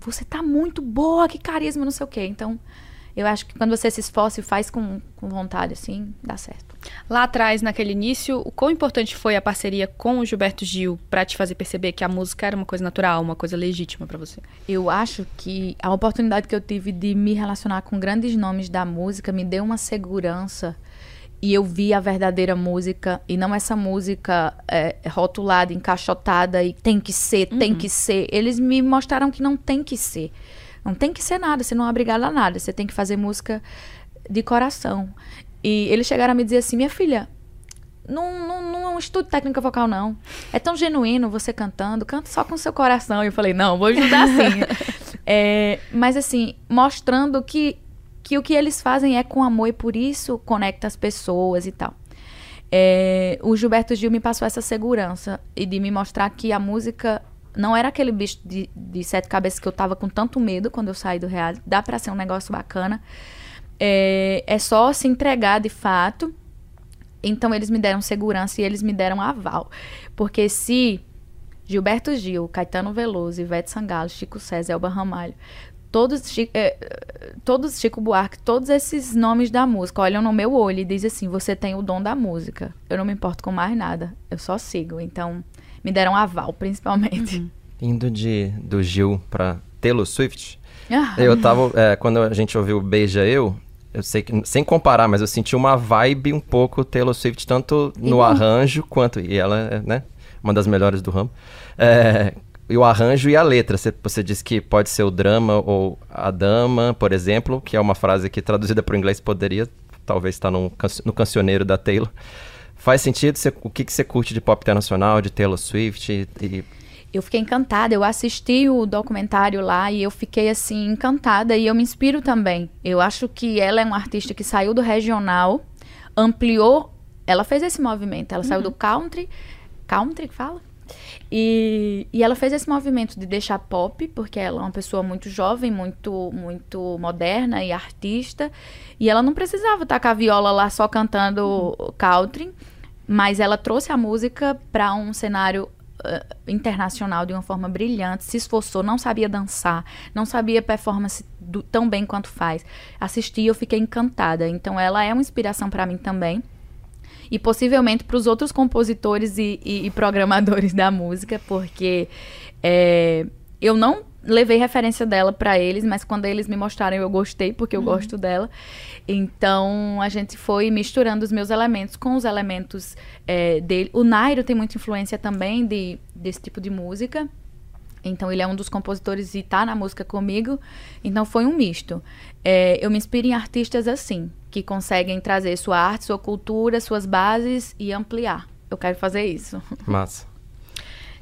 Você tá muito boa, que carisma, não sei o quê. Então, eu acho que quando você se esforça e faz com, com vontade, assim, dá certo. Lá atrás, naquele início, o quão importante foi a parceria com o Gilberto Gil para te fazer perceber que a música era uma coisa natural, uma coisa legítima para você? Eu acho que a oportunidade que eu tive de me relacionar com grandes nomes da música me deu uma segurança e eu vi a verdadeira música e não essa música é, rotulada, encaixotada e tem que ser, uhum. tem que ser. Eles me mostraram que não tem que ser. Não tem que ser nada, você não é obrigada a nada, você tem que fazer música de coração. E eles chegaram a me dizer assim: minha filha, num, num, num estudo de técnica vocal, não. É tão genuíno você cantando, canta só com seu coração. E eu falei, não, vou ajudar sim. é, mas assim, mostrando que, que o que eles fazem é com amor e por isso conecta as pessoas e tal. É, o Gilberto Gil me passou essa segurança e de me mostrar que a música não era aquele bicho de, de sete cabeças que eu tava com tanto medo quando eu saí do reality. Dá pra ser um negócio bacana. É, é só se entregar de fato. Então eles me deram segurança e eles me deram aval. Porque se Gilberto Gil, Caetano Veloso, Ivete Sangalo, Chico César, Elba Ramalho todos, é, todos Chico Buarque, todos esses nomes da música olham no meu olho e dizem assim: você tem o dom da música. Eu não me importo com mais nada, eu só sigo. Então, me deram aval, principalmente. Uhum. Indo de, do Gil para Taylor Swift, ah. eu tava. É, quando a gente ouviu Beija Eu, eu sei que, sem comparar, mas eu senti uma vibe um pouco Taylor Swift, tanto no e arranjo quanto. E ela é, né? Uma das melhores do ramo. É, e o arranjo e a letra. Você, você disse que pode ser o drama ou a dama, por exemplo, que é uma frase que traduzida para o inglês poderia talvez estar no, no cancioneiro da Taylor. Faz sentido? Você, o que, que você curte de pop internacional, de Taylor Swift? E, e... Eu fiquei encantada. Eu assisti o documentário lá e eu fiquei assim encantada e eu me inspiro também. Eu acho que ela é uma artista que saiu do regional, ampliou. Ela fez esse movimento. Ela uhum. saiu do country. Country que fala? E, e ela fez esse movimento de deixar pop, porque ela é uma pessoa muito jovem, muito, muito moderna e artista. E ela não precisava estar com a viola lá só cantando uhum. country, mas ela trouxe a música para um cenário uh, internacional de uma forma brilhante, se esforçou, não sabia dançar, não sabia performance do, tão bem quanto faz. Assisti e eu fiquei encantada. Então ela é uma inspiração para mim também e possivelmente para os outros compositores e, e, e, programadores da música, porque é, eu não levei referência dela para eles, mas quando eles me mostraram eu gostei, porque eu uhum. gosto dela. Então a gente foi misturando os meus elementos com os elementos é, dele. O Nairo tem muita influência também de, desse tipo de música. Então ele é um dos compositores e tá na música comigo. Então foi um misto. É, eu me inspiro em artistas assim, que conseguem trazer sua arte, sua cultura, suas bases e ampliar. Eu quero fazer isso. Massa.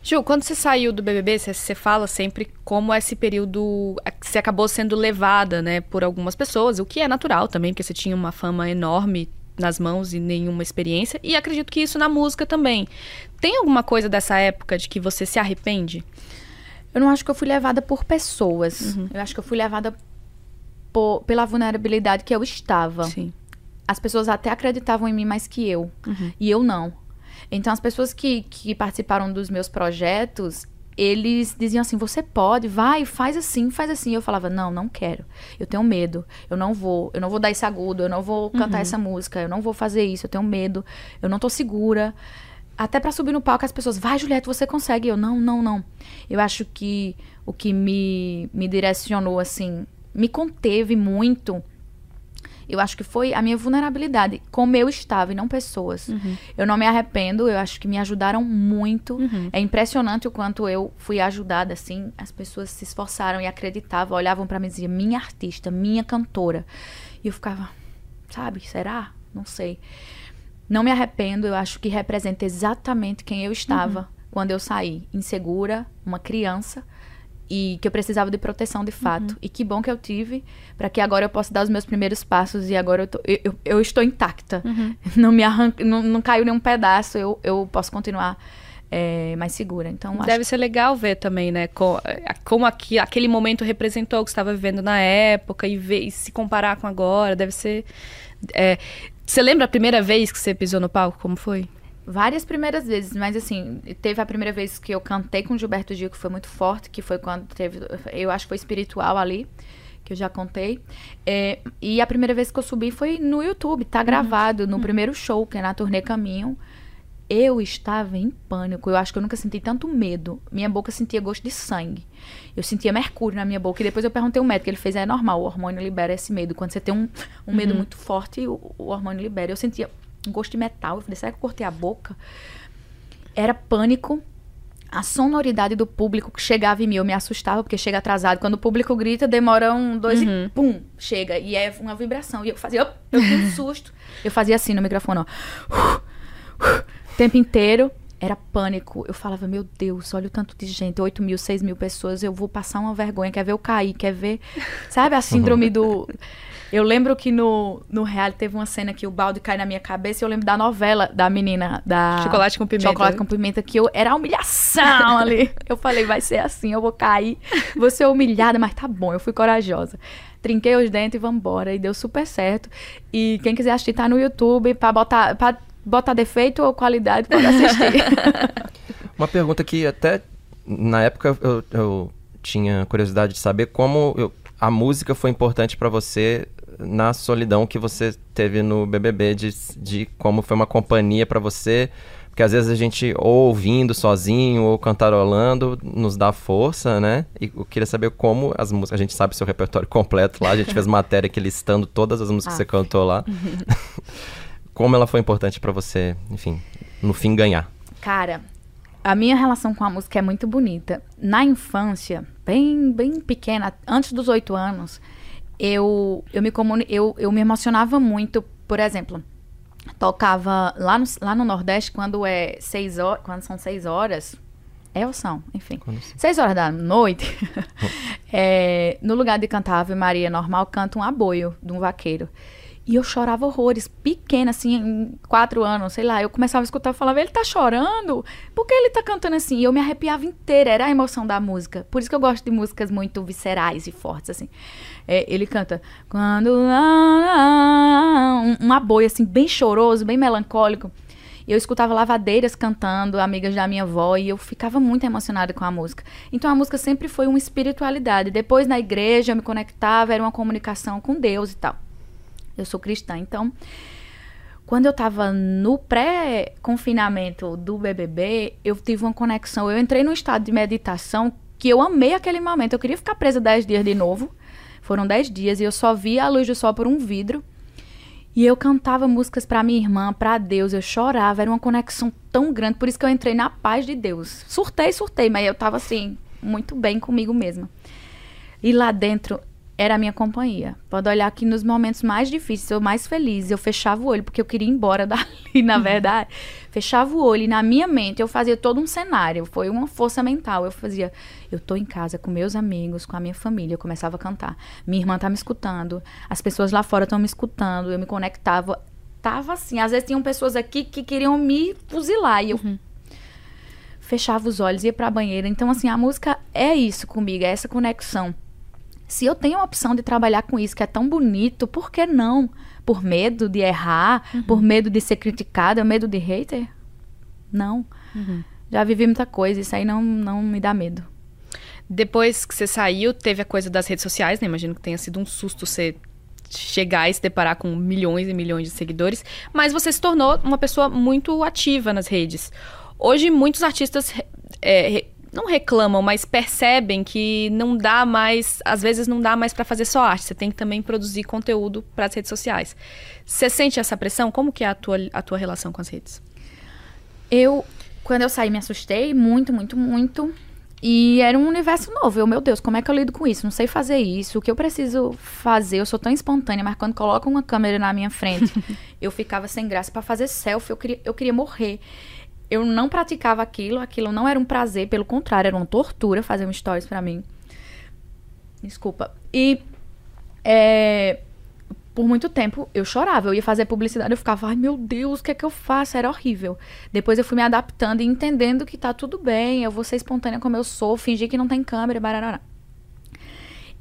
Ju, quando você saiu do BBB, você, você fala sempre como esse período você acabou sendo levada, né, por algumas pessoas, o que é natural também, porque você tinha uma fama enorme nas mãos e nenhuma experiência, e acredito que isso na música também. Tem alguma coisa dessa época de que você se arrepende? Eu não acho que eu fui levada por pessoas. Uhum. Eu acho que eu fui levada por, pela vulnerabilidade que eu estava. Sim. As pessoas até acreditavam em mim mais que eu. Uhum. E eu não. Então, as pessoas que, que participaram dos meus projetos, eles diziam assim: você pode, vai, faz assim, faz assim. Eu falava: não, não quero. Eu tenho medo. Eu não vou. Eu não vou dar esse agudo. Eu não vou cantar uhum. essa música. Eu não vou fazer isso. Eu tenho medo. Eu não tô segura. Até para subir no palco, as pessoas: vai, Juliette, você consegue. Eu: não, não, não. Eu acho que o que me, me direcionou, assim, me conteve muito. Eu acho que foi a minha vulnerabilidade, como eu estava e não pessoas. Uhum. Eu não me arrependo, eu acho que me ajudaram muito. Uhum. É impressionante o quanto eu fui ajudada, assim. As pessoas se esforçaram e acreditavam, olhavam para mim e diziam, minha artista, minha cantora. E eu ficava, sabe, será? Não sei. Não me arrependo, eu acho que representa exatamente quem eu estava uhum. quando eu saí. Insegura, uma criança e que eu precisava de proteção de fato. Uhum. E que bom que eu tive, para que agora eu possa dar os meus primeiros passos e agora eu, tô, eu, eu, eu, estou intacta. Uhum. Não me arranca, não, não caiu nenhum pedaço, eu, eu posso continuar é, mais segura. Então, Deve ser legal ver também, né? Com, como aqui, aquele momento representou o que estava vivendo na época e, ver, e se comparar com agora. Deve ser. É, você lembra a primeira vez que você pisou no palco? Como foi? Várias primeiras vezes, mas assim, teve a primeira vez que eu cantei com Gilberto Gil, que foi muito forte, que foi quando teve, eu acho que foi espiritual ali, que eu já contei. É, e a primeira vez que eu subi foi no YouTube, tá uhum. gravado, no uhum. primeiro show, que é na turnê Caminho. Eu estava em pânico. Eu acho que eu nunca senti tanto medo. Minha boca sentia gosto de sangue. Eu sentia mercúrio na minha boca. E depois eu perguntei ao médico, ele fez, é normal, o hormônio libera esse medo. Quando você tem um, um medo uhum. muito forte, o, o hormônio libera. Eu sentia um gosto de metal. Eu falei, será que eu cortei a boca? Era pânico. A sonoridade do público que chegava em mim, eu me assustava, porque chega atrasado. Quando o público grita, demora um, dois uhum. e pum, chega. E é uma vibração. E eu fazia, eu, eu tinha um susto. Eu fazia assim no microfone, ó. o tempo inteiro. Era pânico. Eu falava, meu Deus, olha o tanto de gente, 8 mil, 6 mil pessoas, eu vou passar uma vergonha. Quer ver eu cair, quer ver. Sabe a síndrome do. Eu lembro que no, no reality teve uma cena que o balde cai na minha cabeça e eu lembro da novela da menina da. Chocolate com pimenta. Chocolate com pimenta, que eu, era a humilhação ali. Eu falei, vai ser assim, eu vou cair, vou ser humilhada, mas tá bom, eu fui corajosa. Trinquei os dentes e vambora. E deu super certo. E quem quiser assistir tá no YouTube pra botar, pra botar defeito ou qualidade pode assistir. Uma pergunta que até na época eu, eu tinha curiosidade de saber como eu, a música foi importante para você na solidão que você teve no BBB, de, de como foi uma companhia para você. Porque às vezes a gente, ou ouvindo sozinho, ou cantarolando, nos dá força, né? E eu queria saber como as músicas. A gente sabe seu repertório completo lá, a gente fez matéria aqui listando todas as músicas ah. que você ah. cantou lá. como ela foi importante para você, enfim, no fim ganhar? Cara, a minha relação com a música é muito bonita. Na infância, bem, bem pequena, antes dos oito anos, eu, eu, me comuni eu, eu me emocionava muito, por exemplo, tocava lá no, lá no Nordeste, quando é seis horas, quando são seis horas, é ou são, enfim, seis horas da noite, é, no lugar de cantar Ave Maria normal, canta um aboio de um vaqueiro. E eu chorava horrores, pequena, assim, quatro anos, sei lá. Eu começava a escutar e falava, ele tá chorando? Por que ele tá cantando assim? E eu me arrepiava inteira, era a emoção da música. Por isso que eu gosto de músicas muito viscerais e fortes, assim. É, ele canta, quando... Um, um aboio, assim, bem choroso, bem melancólico. Eu escutava lavadeiras cantando, amigas da minha avó, e eu ficava muito emocionada com a música. Então a música sempre foi uma espiritualidade. Depois na igreja eu me conectava, era uma comunicação com Deus e tal. Eu sou cristã, então quando eu tava no pré-confinamento do BBB, eu tive uma conexão. Eu entrei num estado de meditação que eu amei aquele momento. Eu queria ficar presa 10 dias de novo. Foram 10 dias e eu só via a luz do sol por um vidro. E eu cantava músicas para minha irmã, para Deus, eu chorava, era uma conexão tão grande, por isso que eu entrei na paz de Deus. Surtei, surtei, mas eu tava assim, muito bem comigo mesma. E lá dentro era a minha companhia. Pode olhar que nos momentos mais difíceis, ou mais felizes, eu fechava o olho, porque eu queria ir embora dali, na verdade. fechava o olho e na minha mente eu fazia todo um cenário. Foi uma força mental. Eu fazia, eu tô em casa com meus amigos, com a minha família. Eu começava a cantar. Minha irmã tá me escutando. As pessoas lá fora estão me escutando. Eu me conectava. Tava assim. Às vezes tinham pessoas aqui que queriam me fuzilar. E eu. Uhum fechava os olhos, ia para a banheira. Então, assim, a música é isso comigo, é essa conexão. Se eu tenho a opção de trabalhar com isso, que é tão bonito, por que não? Por medo de errar, uhum. por medo de ser criticada, medo de hater? Não. Uhum. Já vivi muita coisa, isso aí não, não me dá medo. Depois que você saiu, teve a coisa das redes sociais, né? Imagino que tenha sido um susto você chegar e se deparar com milhões e milhões de seguidores, mas você se tornou uma pessoa muito ativa nas redes. Hoje, muitos artistas é, não reclamam, mas percebem que não dá mais, às vezes não dá mais para fazer só arte, você tem que também produzir conteúdo para as redes sociais. Você sente essa pressão? Como que é a tua, a tua relação com as redes? Eu, quando eu saí, me assustei muito, muito, muito. E era um universo novo. Eu, meu Deus, como é que eu lido com isso? Não sei fazer isso. O que eu preciso fazer? Eu sou tão espontânea, mas quando colocam uma câmera na minha frente, eu ficava sem graça para fazer selfie. Eu queria, eu queria morrer eu não praticava aquilo, aquilo não era um prazer, pelo contrário, era uma tortura fazer um stories para mim. Desculpa. E é, por muito tempo eu chorava, eu ia fazer publicidade, eu ficava, ai meu Deus, o que é que eu faço? Era horrível. Depois eu fui me adaptando e entendendo que tá tudo bem, eu vou ser espontânea como eu sou, fingir que não tem câmera, barará.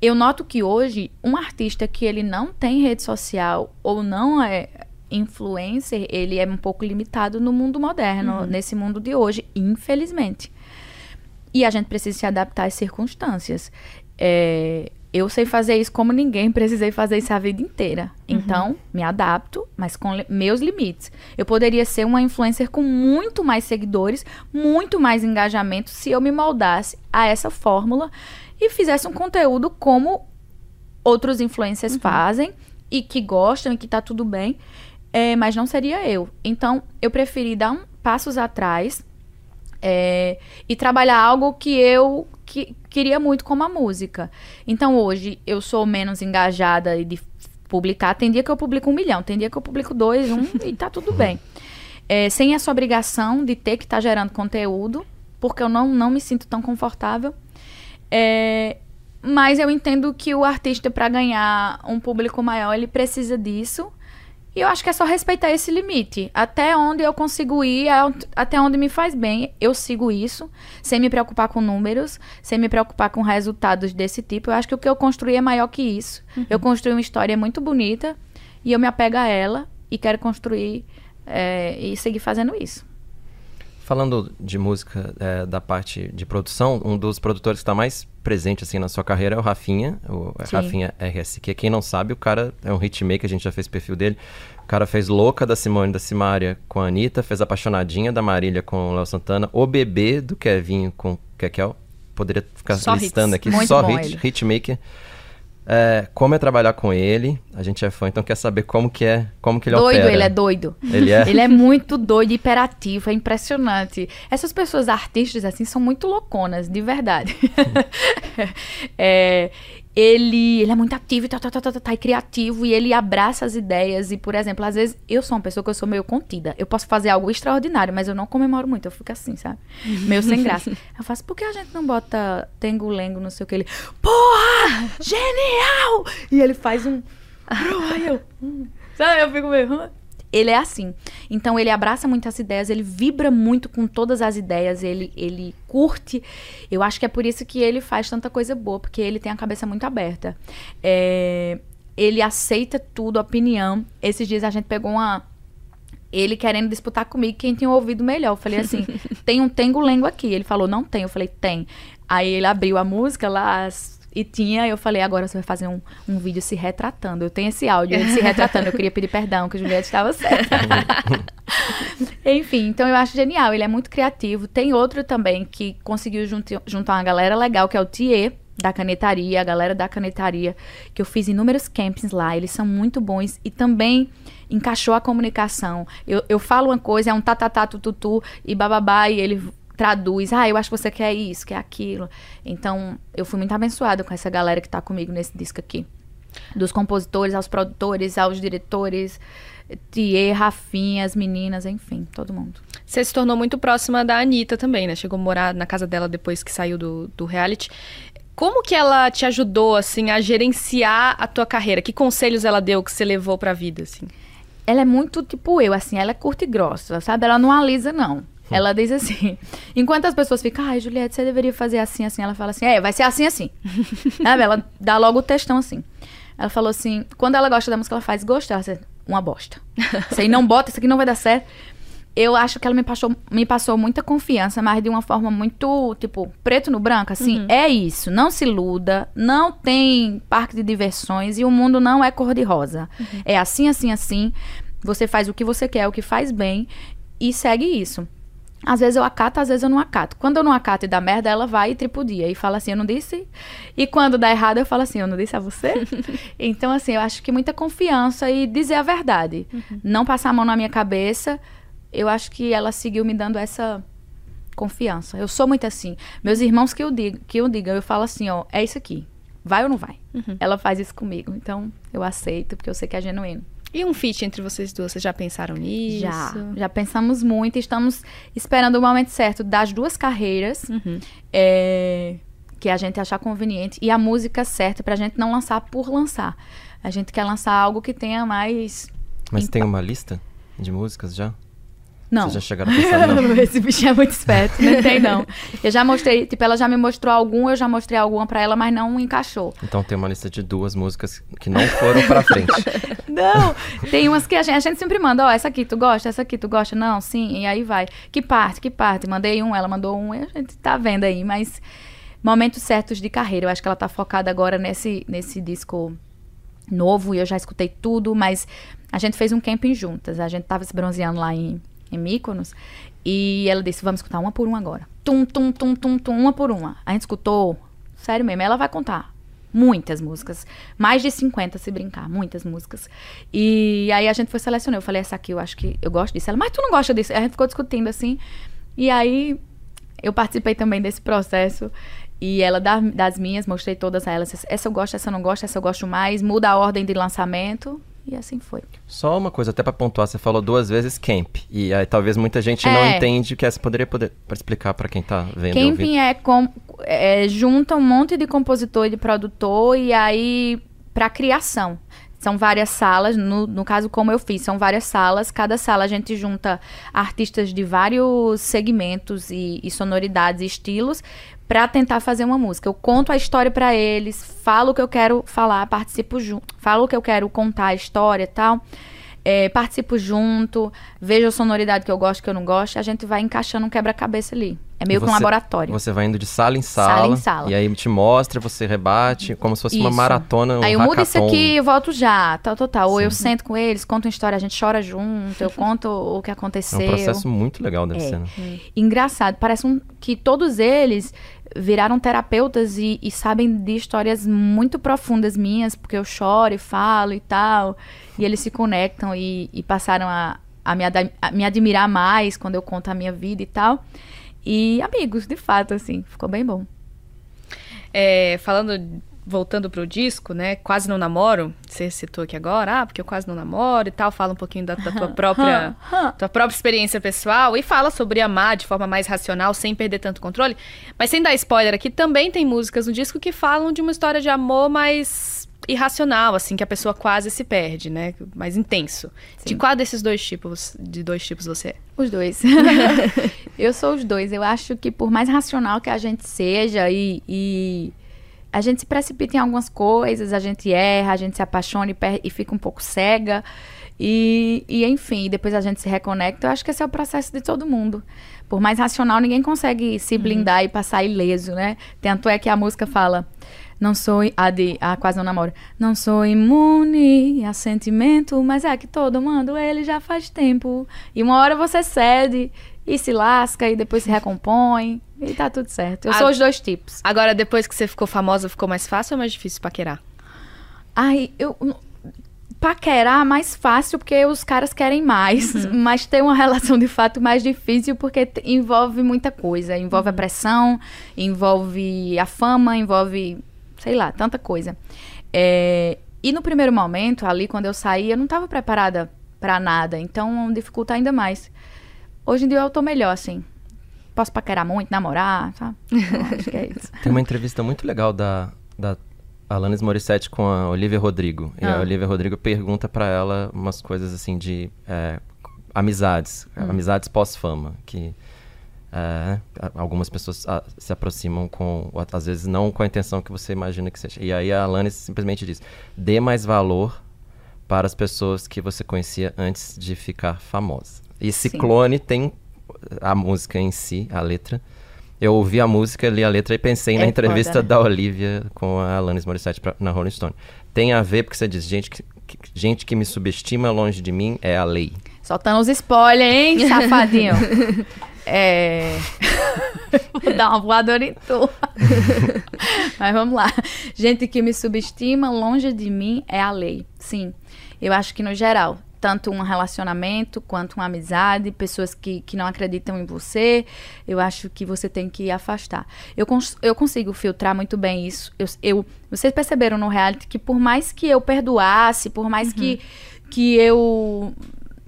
Eu noto que hoje, um artista que ele não tem rede social ou não é influencer, ele é um pouco limitado no mundo moderno, uhum. nesse mundo de hoje, infelizmente. E a gente precisa se adaptar às circunstâncias. É, eu sei fazer isso como ninguém, precisei fazer isso a vida inteira. Uhum. Então, me adapto, mas com meus limites. Eu poderia ser uma influencer com muito mais seguidores, muito mais engajamento, se eu me moldasse a essa fórmula e fizesse um conteúdo como outros influencers uhum. fazem e que gostam e que tá tudo bem é, mas não seria eu. Então, eu preferi dar um passos atrás é, e trabalhar algo que eu que, queria muito como a música. Então, hoje, eu sou menos engajada de publicar. Tem dia que eu publico um milhão, tem dia que eu publico dois, um, e tá tudo bem. é, sem essa obrigação de ter que estar tá gerando conteúdo, porque eu não, não me sinto tão confortável. É, mas eu entendo que o artista, para ganhar um público maior, ele precisa disso. E eu acho que é só respeitar esse limite. Até onde eu consigo ir, até onde me faz bem, eu sigo isso, sem me preocupar com números, sem me preocupar com resultados desse tipo. Eu acho que o que eu construí é maior que isso. Uhum. Eu construí uma história muito bonita e eu me apego a ela e quero construir é, e seguir fazendo isso. Falando de música, é, da parte de produção, um dos produtores que está mais presente assim na sua carreira é o Rafinha, o Sim. Rafinha RSQ. Quem não sabe, o cara é um hitmaker, a gente já fez perfil dele. O cara fez Louca da Simone da Simária com a Anitta, fez Apaixonadinha da Marília com o Léo Santana, O Bebê do Kevin com Kekel. Poderia ficar só listando hits. aqui, Muito só hit, ele. hitmaker. É, como é trabalhar com ele? A gente é fã, então quer saber como que é, como que ele doido, opera. ele é doido. Ele é? ele é muito doido, hiperativo, é impressionante. Essas pessoas artistas, assim, são muito louconas, de verdade. é, ele, ele é muito ativo e tá, tá, tá, tá, tá, e criativo e ele abraça as ideias. E, por exemplo, às vezes eu sou uma pessoa que eu sou meio contida. Eu posso fazer algo extraordinário, mas eu não comemoro muito. Eu fico assim, sabe? meio sem graça. Eu faço, por que a gente não bota tengo-lengo, não sei o que? Ele, porra! Genial! E ele faz um. Aí eu. Hum. Sabe? Eu fico meio. Ele é assim. Então ele abraça muitas ideias, ele vibra muito com todas as ideias, ele, ele curte. Eu acho que é por isso que ele faz tanta coisa boa, porque ele tem a cabeça muito aberta. É, ele aceita tudo, opinião. Esses dias a gente pegou uma. Ele querendo disputar comigo quem tinha ouvido melhor. Eu falei assim: tem um tengo-lengo aqui. Ele falou: não tem. Eu falei: tem. Aí ele abriu a música lá, as e tinha, eu falei, agora você vai fazer um, um vídeo se retratando. Eu tenho esse áudio, se retratando. Eu queria pedir perdão, que o Juliette estava certa. Enfim, então eu acho genial. Ele é muito criativo. Tem outro também que conseguiu juntar, juntar uma galera legal, que é o Thier, da canetaria, a galera da canetaria, que eu fiz inúmeros campings lá. Eles são muito bons e também encaixou a comunicação. Eu, eu falo uma coisa, é um tatatá, tututu e bababá, e ele traduz, ah, eu acho que você quer isso, quer aquilo. Então, eu fui muito abençoada com essa galera que tá comigo nesse disco aqui. Dos compositores aos produtores, aos diretores, Thier, Rafinha, as meninas, enfim, todo mundo. Você se tornou muito próxima da Anitta também, né? Chegou a morar na casa dela depois que saiu do, do reality. Como que ela te ajudou, assim, a gerenciar a tua carreira? Que conselhos ela deu que você levou pra vida, assim? Ela é muito tipo eu, assim, ela é curta e grossa, sabe? Ela não alisa, não. Ela diz assim: enquanto as pessoas ficam, ai, Juliette, você deveria fazer assim, assim, ela fala assim: é, vai ser assim, assim. Ela dá logo o textão assim. Ela falou assim: quando ela gosta da música, ela faz gostar. Ela uma bosta. Isso aí não bota, isso aqui não vai dar certo. Eu acho que ela me passou, me passou muita confiança, mas de uma forma muito, tipo, preto no branco, assim. Uhum. É isso, não se iluda, não tem parque de diversões e o mundo não é cor-de-rosa. Uhum. É assim, assim, assim. Você faz o que você quer, o que faz bem e segue isso. Às vezes eu acato, às vezes eu não acato. Quando eu não acato e dá merda, ela vai e tripudia e fala assim, eu não disse. E quando dá errado, eu falo assim, eu não disse a você. então, assim, eu acho que muita confiança e dizer a verdade. Uhum. Não passar a mão na minha cabeça. Eu acho que ela seguiu me dando essa confiança. Eu sou muito assim. Meus irmãos que eu digo, que eu diga, eu falo assim, ó, é isso aqui. Vai ou não vai? Uhum. Ela faz isso comigo. Então, eu aceito, porque eu sei que é genuíno. E um feat entre vocês duas, vocês já pensaram nisso? Já, já pensamos muito. Estamos esperando o momento certo das duas carreiras, uhum. é, que a gente achar conveniente, e a música certa pra gente não lançar por lançar. A gente quer lançar algo que tenha mais... Mas tem uma lista de músicas já? Não. Vocês já chegaram a pensar, não? Esse bicho é muito esperto, não tem não. Eu já mostrei, tipo, ela já me mostrou algum, eu já mostrei alguma pra ela, mas não encaixou. Então tem uma lista de duas músicas que não foram pra frente. não, tem umas que a gente, a gente sempre manda, ó, oh, essa aqui tu gosta, essa aqui tu gosta, não, sim, e aí vai. Que parte, que parte? Mandei um, ela mandou um, e a gente tá vendo aí, mas momentos certos de carreira. Eu acho que ela tá focada agora nesse, nesse disco novo, e eu já escutei tudo, mas a gente fez um camping juntas, a gente tava se bronzeando lá em em Mykonos. E ela disse, vamos escutar uma por uma agora. Tum, tum, tum, tum, tum, uma por uma. A gente escutou, sério mesmo, ela vai contar muitas músicas. Mais de 50, se brincar, muitas músicas. E aí a gente foi selecionando. Eu falei, essa aqui eu acho que eu gosto disso. Ela, mas tu não gosta disso? A gente ficou discutindo assim. E aí eu participei também desse processo. E ela, das minhas, mostrei todas a ela. Essa eu gosto, essa eu não gosto, essa eu gosto mais. Muda a ordem de lançamento. E assim foi. Só uma coisa, até para pontuar, você falou duas vezes camp. E aí talvez muita gente não É. entende o que é. Você poderia poder explicar para quem tá vendo? Camping é, com, é junta um monte de compositor e de produtor e aí para criação. São várias salas, no, no caso como eu fiz, são várias salas. Cada sala a gente junta artistas de vários segmentos e, e sonoridades e estilos para tentar fazer uma música. Eu conto a história para eles, falo o que eu quero falar, participo junto, falo o que eu quero contar a história e tal. É, participo junto, vejo a sonoridade que eu gosto, que eu não gosto, e a gente vai encaixando um quebra-cabeça ali. É meio que um Você- laboratório. Você vai indo de sala em sala, Sala em sala. e aí te mostra, você rebate, como se fosse uma Isso. maratona, um Aí eu mudo isso aqui, eu volto já, tal, tal, tal. Ou eu sento com eles, conto uma história, a gente chora junto, eu conto o que É aconteceu. um processo muito legal, deve É. ser, né? Engraçado, parece um, que todos eles viraram terapeutas e, e sabem de histórias muito profundas minhas, porque eu choro e falo e tal. E eles se conectam e, e passaram a, a, me a me admirar mais quando eu conto a minha vida e tal. E amigos, de fato, assim, ficou bem bom. É, falando, voltando pro disco, né? Quase não namoro. Você citou aqui agora, ah, porque eu quase não namoro e tal. Fala um pouquinho da, da tua própria, tua própria experiência pessoal e fala sobre amar de forma mais racional, sem perder tanto controle. Mas sem dar spoiler aqui, também tem músicas no disco que falam de uma história de amor mais irracional, assim, que a pessoa quase se perde, né? Mais intenso. De qual desses dois tipos, de dois tipos você é? Os dois. eu sou os dois. Eu acho que por mais racional que a gente seja e, e a gente se precipita em algumas coisas, a gente erra, a gente se apaixona e, e fica um pouco cega. E, e, enfim, depois a gente se reconecta. Eu acho que esse é o processo de todo mundo. Por mais racional, ninguém consegue se blindar e passar ileso, né? Tanto é que a música fala. Não sou a de a quase não namoro. Não sou imune a sentimento, mas é que todo mundo ele já faz tempo. E uma hora você cede e se lasca e depois se recompõe e tá tudo certo. Eu Ah, sou os dois tipos. Agora, depois que você ficou famosa, ficou mais fácil ou mais difícil paquerar? Ai, eu paquerar é mais fácil porque os caras querem mais, mas ter uma relação de fato mais difícil porque envolve muita coisa, envolve a pressão, envolve a fama, envolve, sei lá, tanta coisa. É, e no primeiro momento, ali quando eu saí, eu não estava preparada para nada, então dificulta ainda mais. Hoje em dia eu tô melhor, assim. Posso paquerar muito, namorar, sabe? Então, acho que é isso. Tem uma entrevista muito legal da, da Alanis Morissette com a Olivia Rodrigo. E a Ah. Olivia Rodrigo pergunta pra ela umas coisas assim de é, amizades, Hum. amizades pós-fama, que é, a- algumas pessoas ah, se aproximam com, às vezes não com a intenção que você imagina que seja. E aí a Alanis simplesmente diz: dê mais valor para as pessoas que você conhecia antes de ficar famosa. E Ciclone tem a música em si, a letra. Eu ouvi a música, li a letra e pensei É na entrevista foda, né? da Olivia com a Alanis Morissette pra- na Rolling Stone. Tem a ver porque você diz, gente que, que- gente que me subestima longe de mim é a lei. Soltando os spoilers, hein, safadinho? é. Vou dar uma voadora em tu. Mas vamos lá. Gente que me subestima longe de mim é a lei. Sim. Eu acho que no geral, tanto um relacionamento quanto uma amizade, pessoas que, que não acreditam em você, eu acho que você tem que afastar. Eu, cons- eu consigo filtrar muito bem isso. Eu, eu- vocês perceberam no reality que por mais que eu perdoasse, por mais que, que eu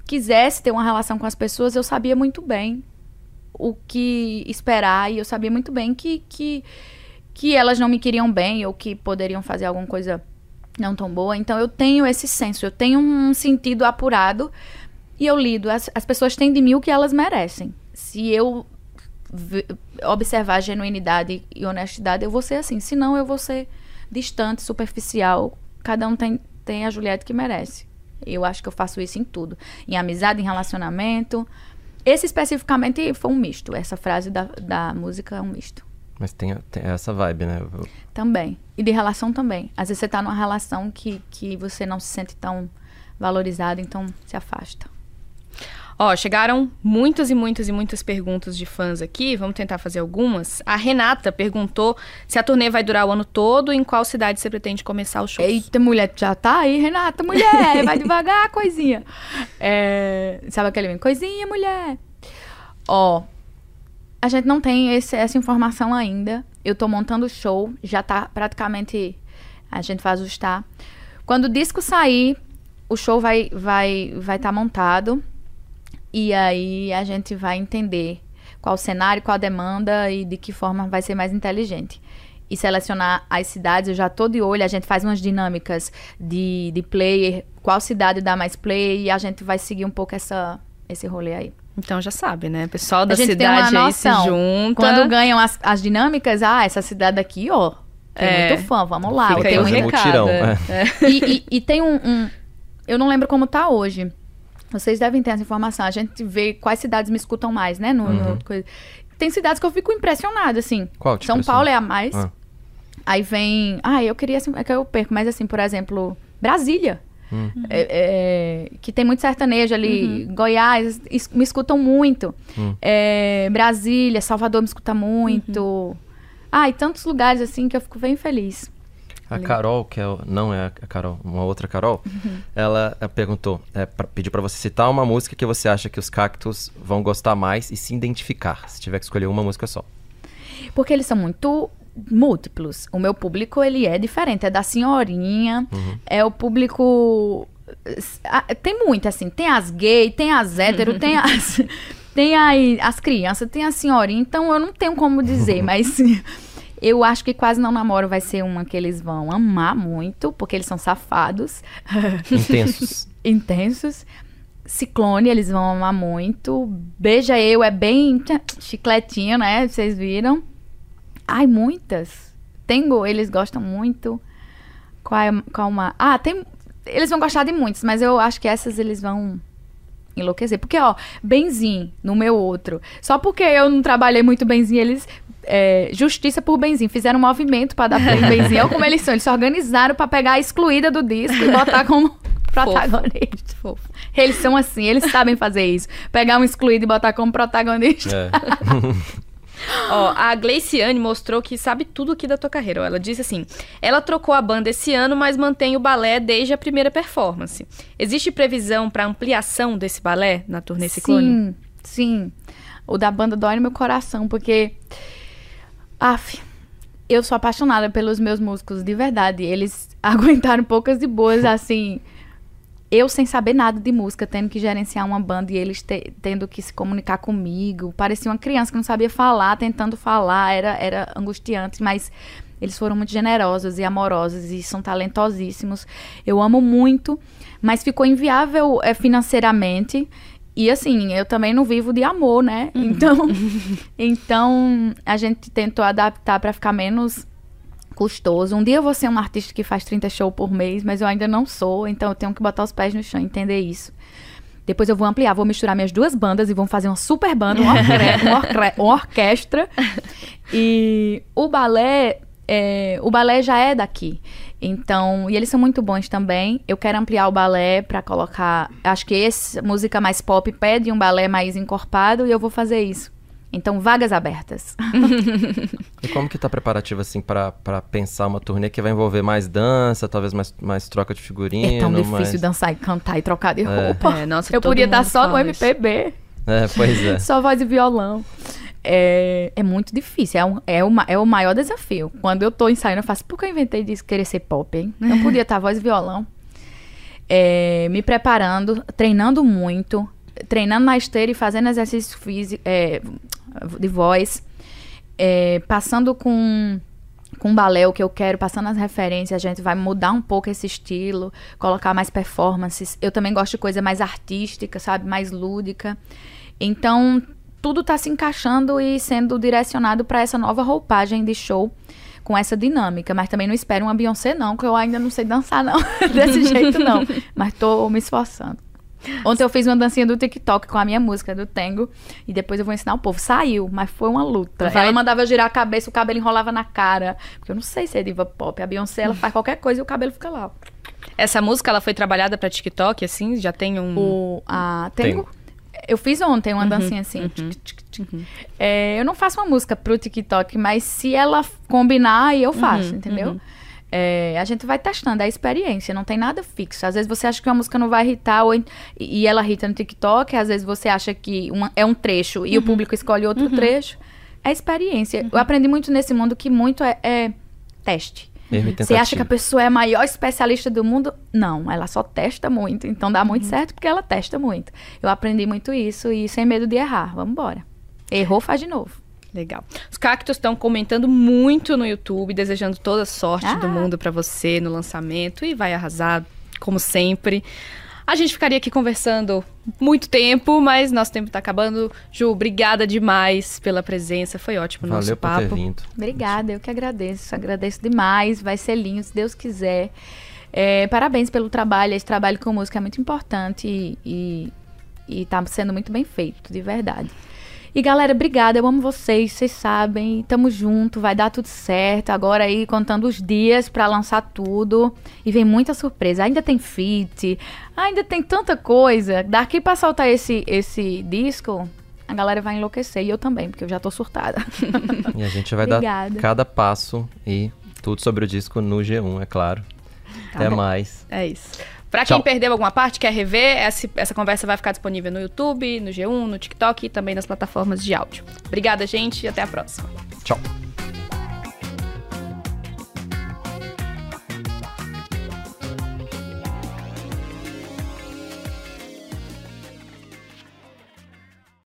quisesse ter uma relação com as pessoas, eu sabia muito bem o que esperar e eu sabia muito bem que, que, que elas não me queriam bem ou que poderiam fazer alguma coisa não tão boa. Então eu tenho esse senso, eu tenho um sentido apurado e eu lido. As, as pessoas têm de mim o que elas merecem. Se eu observar genuinidade e honestidade, eu vou ser assim. Se não, eu vou ser distante, superficial. Cada um tem, tem a Juliette que merece. Eu acho que eu faço isso em tudo. Em amizade, em relacionamento. Esse especificamente foi um misto. Essa frase da, da música é um misto. Mas tem, tem essa vibe, né? Eu- Também. E de relação também. Às vezes você tá numa relação que, que você não se sente tão valorizado, então se afasta. Ó, chegaram muitas e muitas e muitas perguntas de fãs aqui. Vamos tentar fazer algumas. A Renata perguntou se a turnê vai durar o ano todo e em qual cidade você pretende começar o show. Eita, mulher, já tá aí, Renata, mulher, vai devagar, coisinha. É, sabe aquele? Coisinha, mulher. Ó, a gente não tem esse- essa informação ainda. Eu tô montando o show, já tá praticamente. A gente vai ajustar. Quando o disco sair, o show vai vai vai estar montado e aí a gente vai entender qual o cenário, qual a demanda e de que forma vai ser mais inteligente. E selecionar as cidades, eu já tô de olho, a gente faz umas dinâmicas de, de player, qual cidade dá mais play e a gente vai seguir um pouco essa, esse rolê aí. Então já sabe, né? Pessoal da cidade tem uma aí se junta. Quando ganham as, as dinâmicas, ah, essa cidade aqui, ó, tem É. muito fã, vamos lá. Fica tem um um recado. mutirão, é. é. e, e- e tem um, um- Eu não lembro como tá hoje. Vocês devem ter essa informação. A gente vê quais cidades me escutam mais, né? No, no Uhum. coisa. Tem cidades que eu fico impressionada, assim. Qual São impressiona? Paulo é a mais. Ah. Aí vem. Ah, eu queria. assim, É que eu perco, mas assim, por exemplo, Brasília. Hum. É- é, que tem muito sertanejo ali. Goiás, es- me escutam muito. Hum. É, Brasília, Salvador me escuta muito. Uhum. Ah, e tantos lugares assim que eu fico bem feliz. A Carol, que é o- não é a Carol, uma outra Carol, ela eh, perguntou, é, pra, pediu pra você citar uma música que você acha que os cactos vão gostar mais e se identificar, se tiver que escolher uma música só. Porque eles são muito múltiplos. O meu público, ele é diferente. É da senhorinha, é o público... ah, Tem muito, assim. Tem as gays, tem as hétero, tem as... Tem aí as crianças, tem a senhorinha. Então, eu não tenho como dizer, mas... Eu acho que Quase Não Namoro vai ser uma que eles vão amar muito, porque eles são safados, Intensos. intensos. Ciclone, eles vão amar muito. Beija Eu é bem chicletinho, né? Vocês viram? Ai, muitas. Tengo, eles gostam muito. Qual é qual uma? Ah, tem. Eles vão gostar de muitos, mas eu acho que essas eles vão enlouquecer. Porque, ó, Benzim, no meu outro. Só porque eu não trabalhei muito Benzim, eles. é, justiça por Benzim. Fizeram um movimento pra dar play em Benzim. Olha como eles são. Eles se organizaram pra pegar a excluída do disco e botar como protagonista. Fofo. Eles são assim, eles sabem fazer isso. Pegar um excluído e botar como protagonista. É. Ó, a Gleiciane mostrou que sabe tudo aqui da tua carreira. Ela disse assim: ela trocou a banda esse ano, mas mantém o balé desde a primeira performance. Existe previsão para ampliação desse balé na turnê Ciclone? Sim, sim. O da banda dói no meu coração, porque. Af, eu sou apaixonada pelos meus músicos, de verdade. Eles aguentaram poucas e boas, assim. Eu sem saber nada de música, tendo que gerenciar uma banda e eles te- tendo que se comunicar comigo. Parecia uma criança que não sabia falar, tentando falar, era, era angustiante, mas eles foram muito generosos e amorosos e são talentosíssimos. Eu amo muito, mas ficou inviável eh, financeiramente. E assim, eu também não vivo de amor, né? Então, então a gente tentou adaptar para ficar menos custoso. Um dia eu vou ser um artista que faz 30 shows por mês, mas eu ainda não sou, então eu tenho que botar os pés no chão e entender isso. Depois eu vou ampliar, vou misturar minhas duas bandas e vamos fazer uma super banda, uma, orque- uma orque- uma orquestra. E o balé, é, o balé já é daqui. Então, e eles são muito bons também. Eu quero ampliar o balé para colocar. Acho que essa música mais pop pede um balé mais encorpado e eu vou fazer isso. Então, vagas abertas. E como que tá preparativo, assim, pra, pra pensar uma turnê que vai envolver mais dança, talvez mais, mais troca de figurino? É tão difícil mais... dançar e cantar e trocar de roupa. É, nossa, eu podia estar só no. MPB. É, pois é. Só voz e violão. É, é muito difícil, é, um- é, uma, é o maior desafio. Quando eu tô ensaiando, eu faço, por que eu inventei de querer ser pop, hein? Não podia estar voz e violão. É, me preparando, treinando muito, treinando na esteira e fazendo exercício físico, é, de voz, é, passando com com balé o que eu quero, passando as referências, a gente vai mudar um pouco esse estilo, colocar mais performances. Eu também gosto de coisa mais artística, sabe, mais lúdica. Então, tudo tá se encaixando e sendo direcionado para essa nova roupagem de show com essa dinâmica, mas também não espero uma Beyoncé não, que eu ainda não sei dançar não, desse jeito não, mas tô me esforçando. Ontem eu fiz uma dancinha do TikTok com a minha música do Tango e depois eu vou ensinar o povo. Saiu, mas foi uma luta. Vai- Ela mandava eu girar a cabeça, o cabelo enrolava na cara, porque eu não sei se é diva pop. A Beyoncé ela faz qualquer coisa e o cabelo fica lá. Essa música ela foi trabalhada pra TikTok, assim? Já tem um. O a Tango, Tango. eu fiz ontem uma dancinha assim. tic, tic, tic. É, eu não faço uma música pro TikTok, mas se ela combinar, aí eu faço, entendeu? É, a gente vai testando, é a experiência, não tem nada fixo. Às vezes você acha que uma música não vai irritar ou, e ela irrita no TikTok, às vezes você acha que uma- é um trecho e o público escolhe outro trecho. É experiência. Eu aprendi muito nesse mundo que muito é, é teste. Você acha que a pessoa é a maior especialista do mundo? Não, ela só testa muito. Então dá muito certo porque ela testa muito. Eu aprendi muito isso e sem medo de errar. Vamos embora. Errou, faz de novo. Legal. Os cactos estão comentando muito no YouTube, desejando toda a sorte Ah. do mundo pra você no lançamento e vai arrasar, como sempre. A gente ficaria aqui conversando muito tempo, mas nosso tempo tá acabando. Ju, obrigada demais pela presença. Foi ótimo o nosso Valeu por ter papo. vindo. Obrigada, eu que agradeço. Agradeço demais. Vai ser lindo, se Deus quiser. É, parabéns pelo trabalho. Esse trabalho com música é muito importante e, e, e tá sendo muito bem feito, de verdade. E galera, obrigada. Eu amo vocês, vocês sabem. Tamo junto, vai dar tudo certo. Agora aí contando os dias pra lançar tudo. E vem muita surpresa. Ainda tem feat, ainda tem tanta coisa. Daqui pra soltar esse, esse disco, a galera vai enlouquecer. E eu também, porque eu já tô surtada. E a gente vai Obrigada. dar cada passo e tudo sobre o disco no G1, é claro. Tá Até bom. mais. É isso. Pra quem perdeu alguma parte, quer rever, essa, essa conversa vai ficar disponível no YouTube, no G1, no TikTok e também nas plataformas de áudio. Obrigada, gente, e até a próxima. Tchau.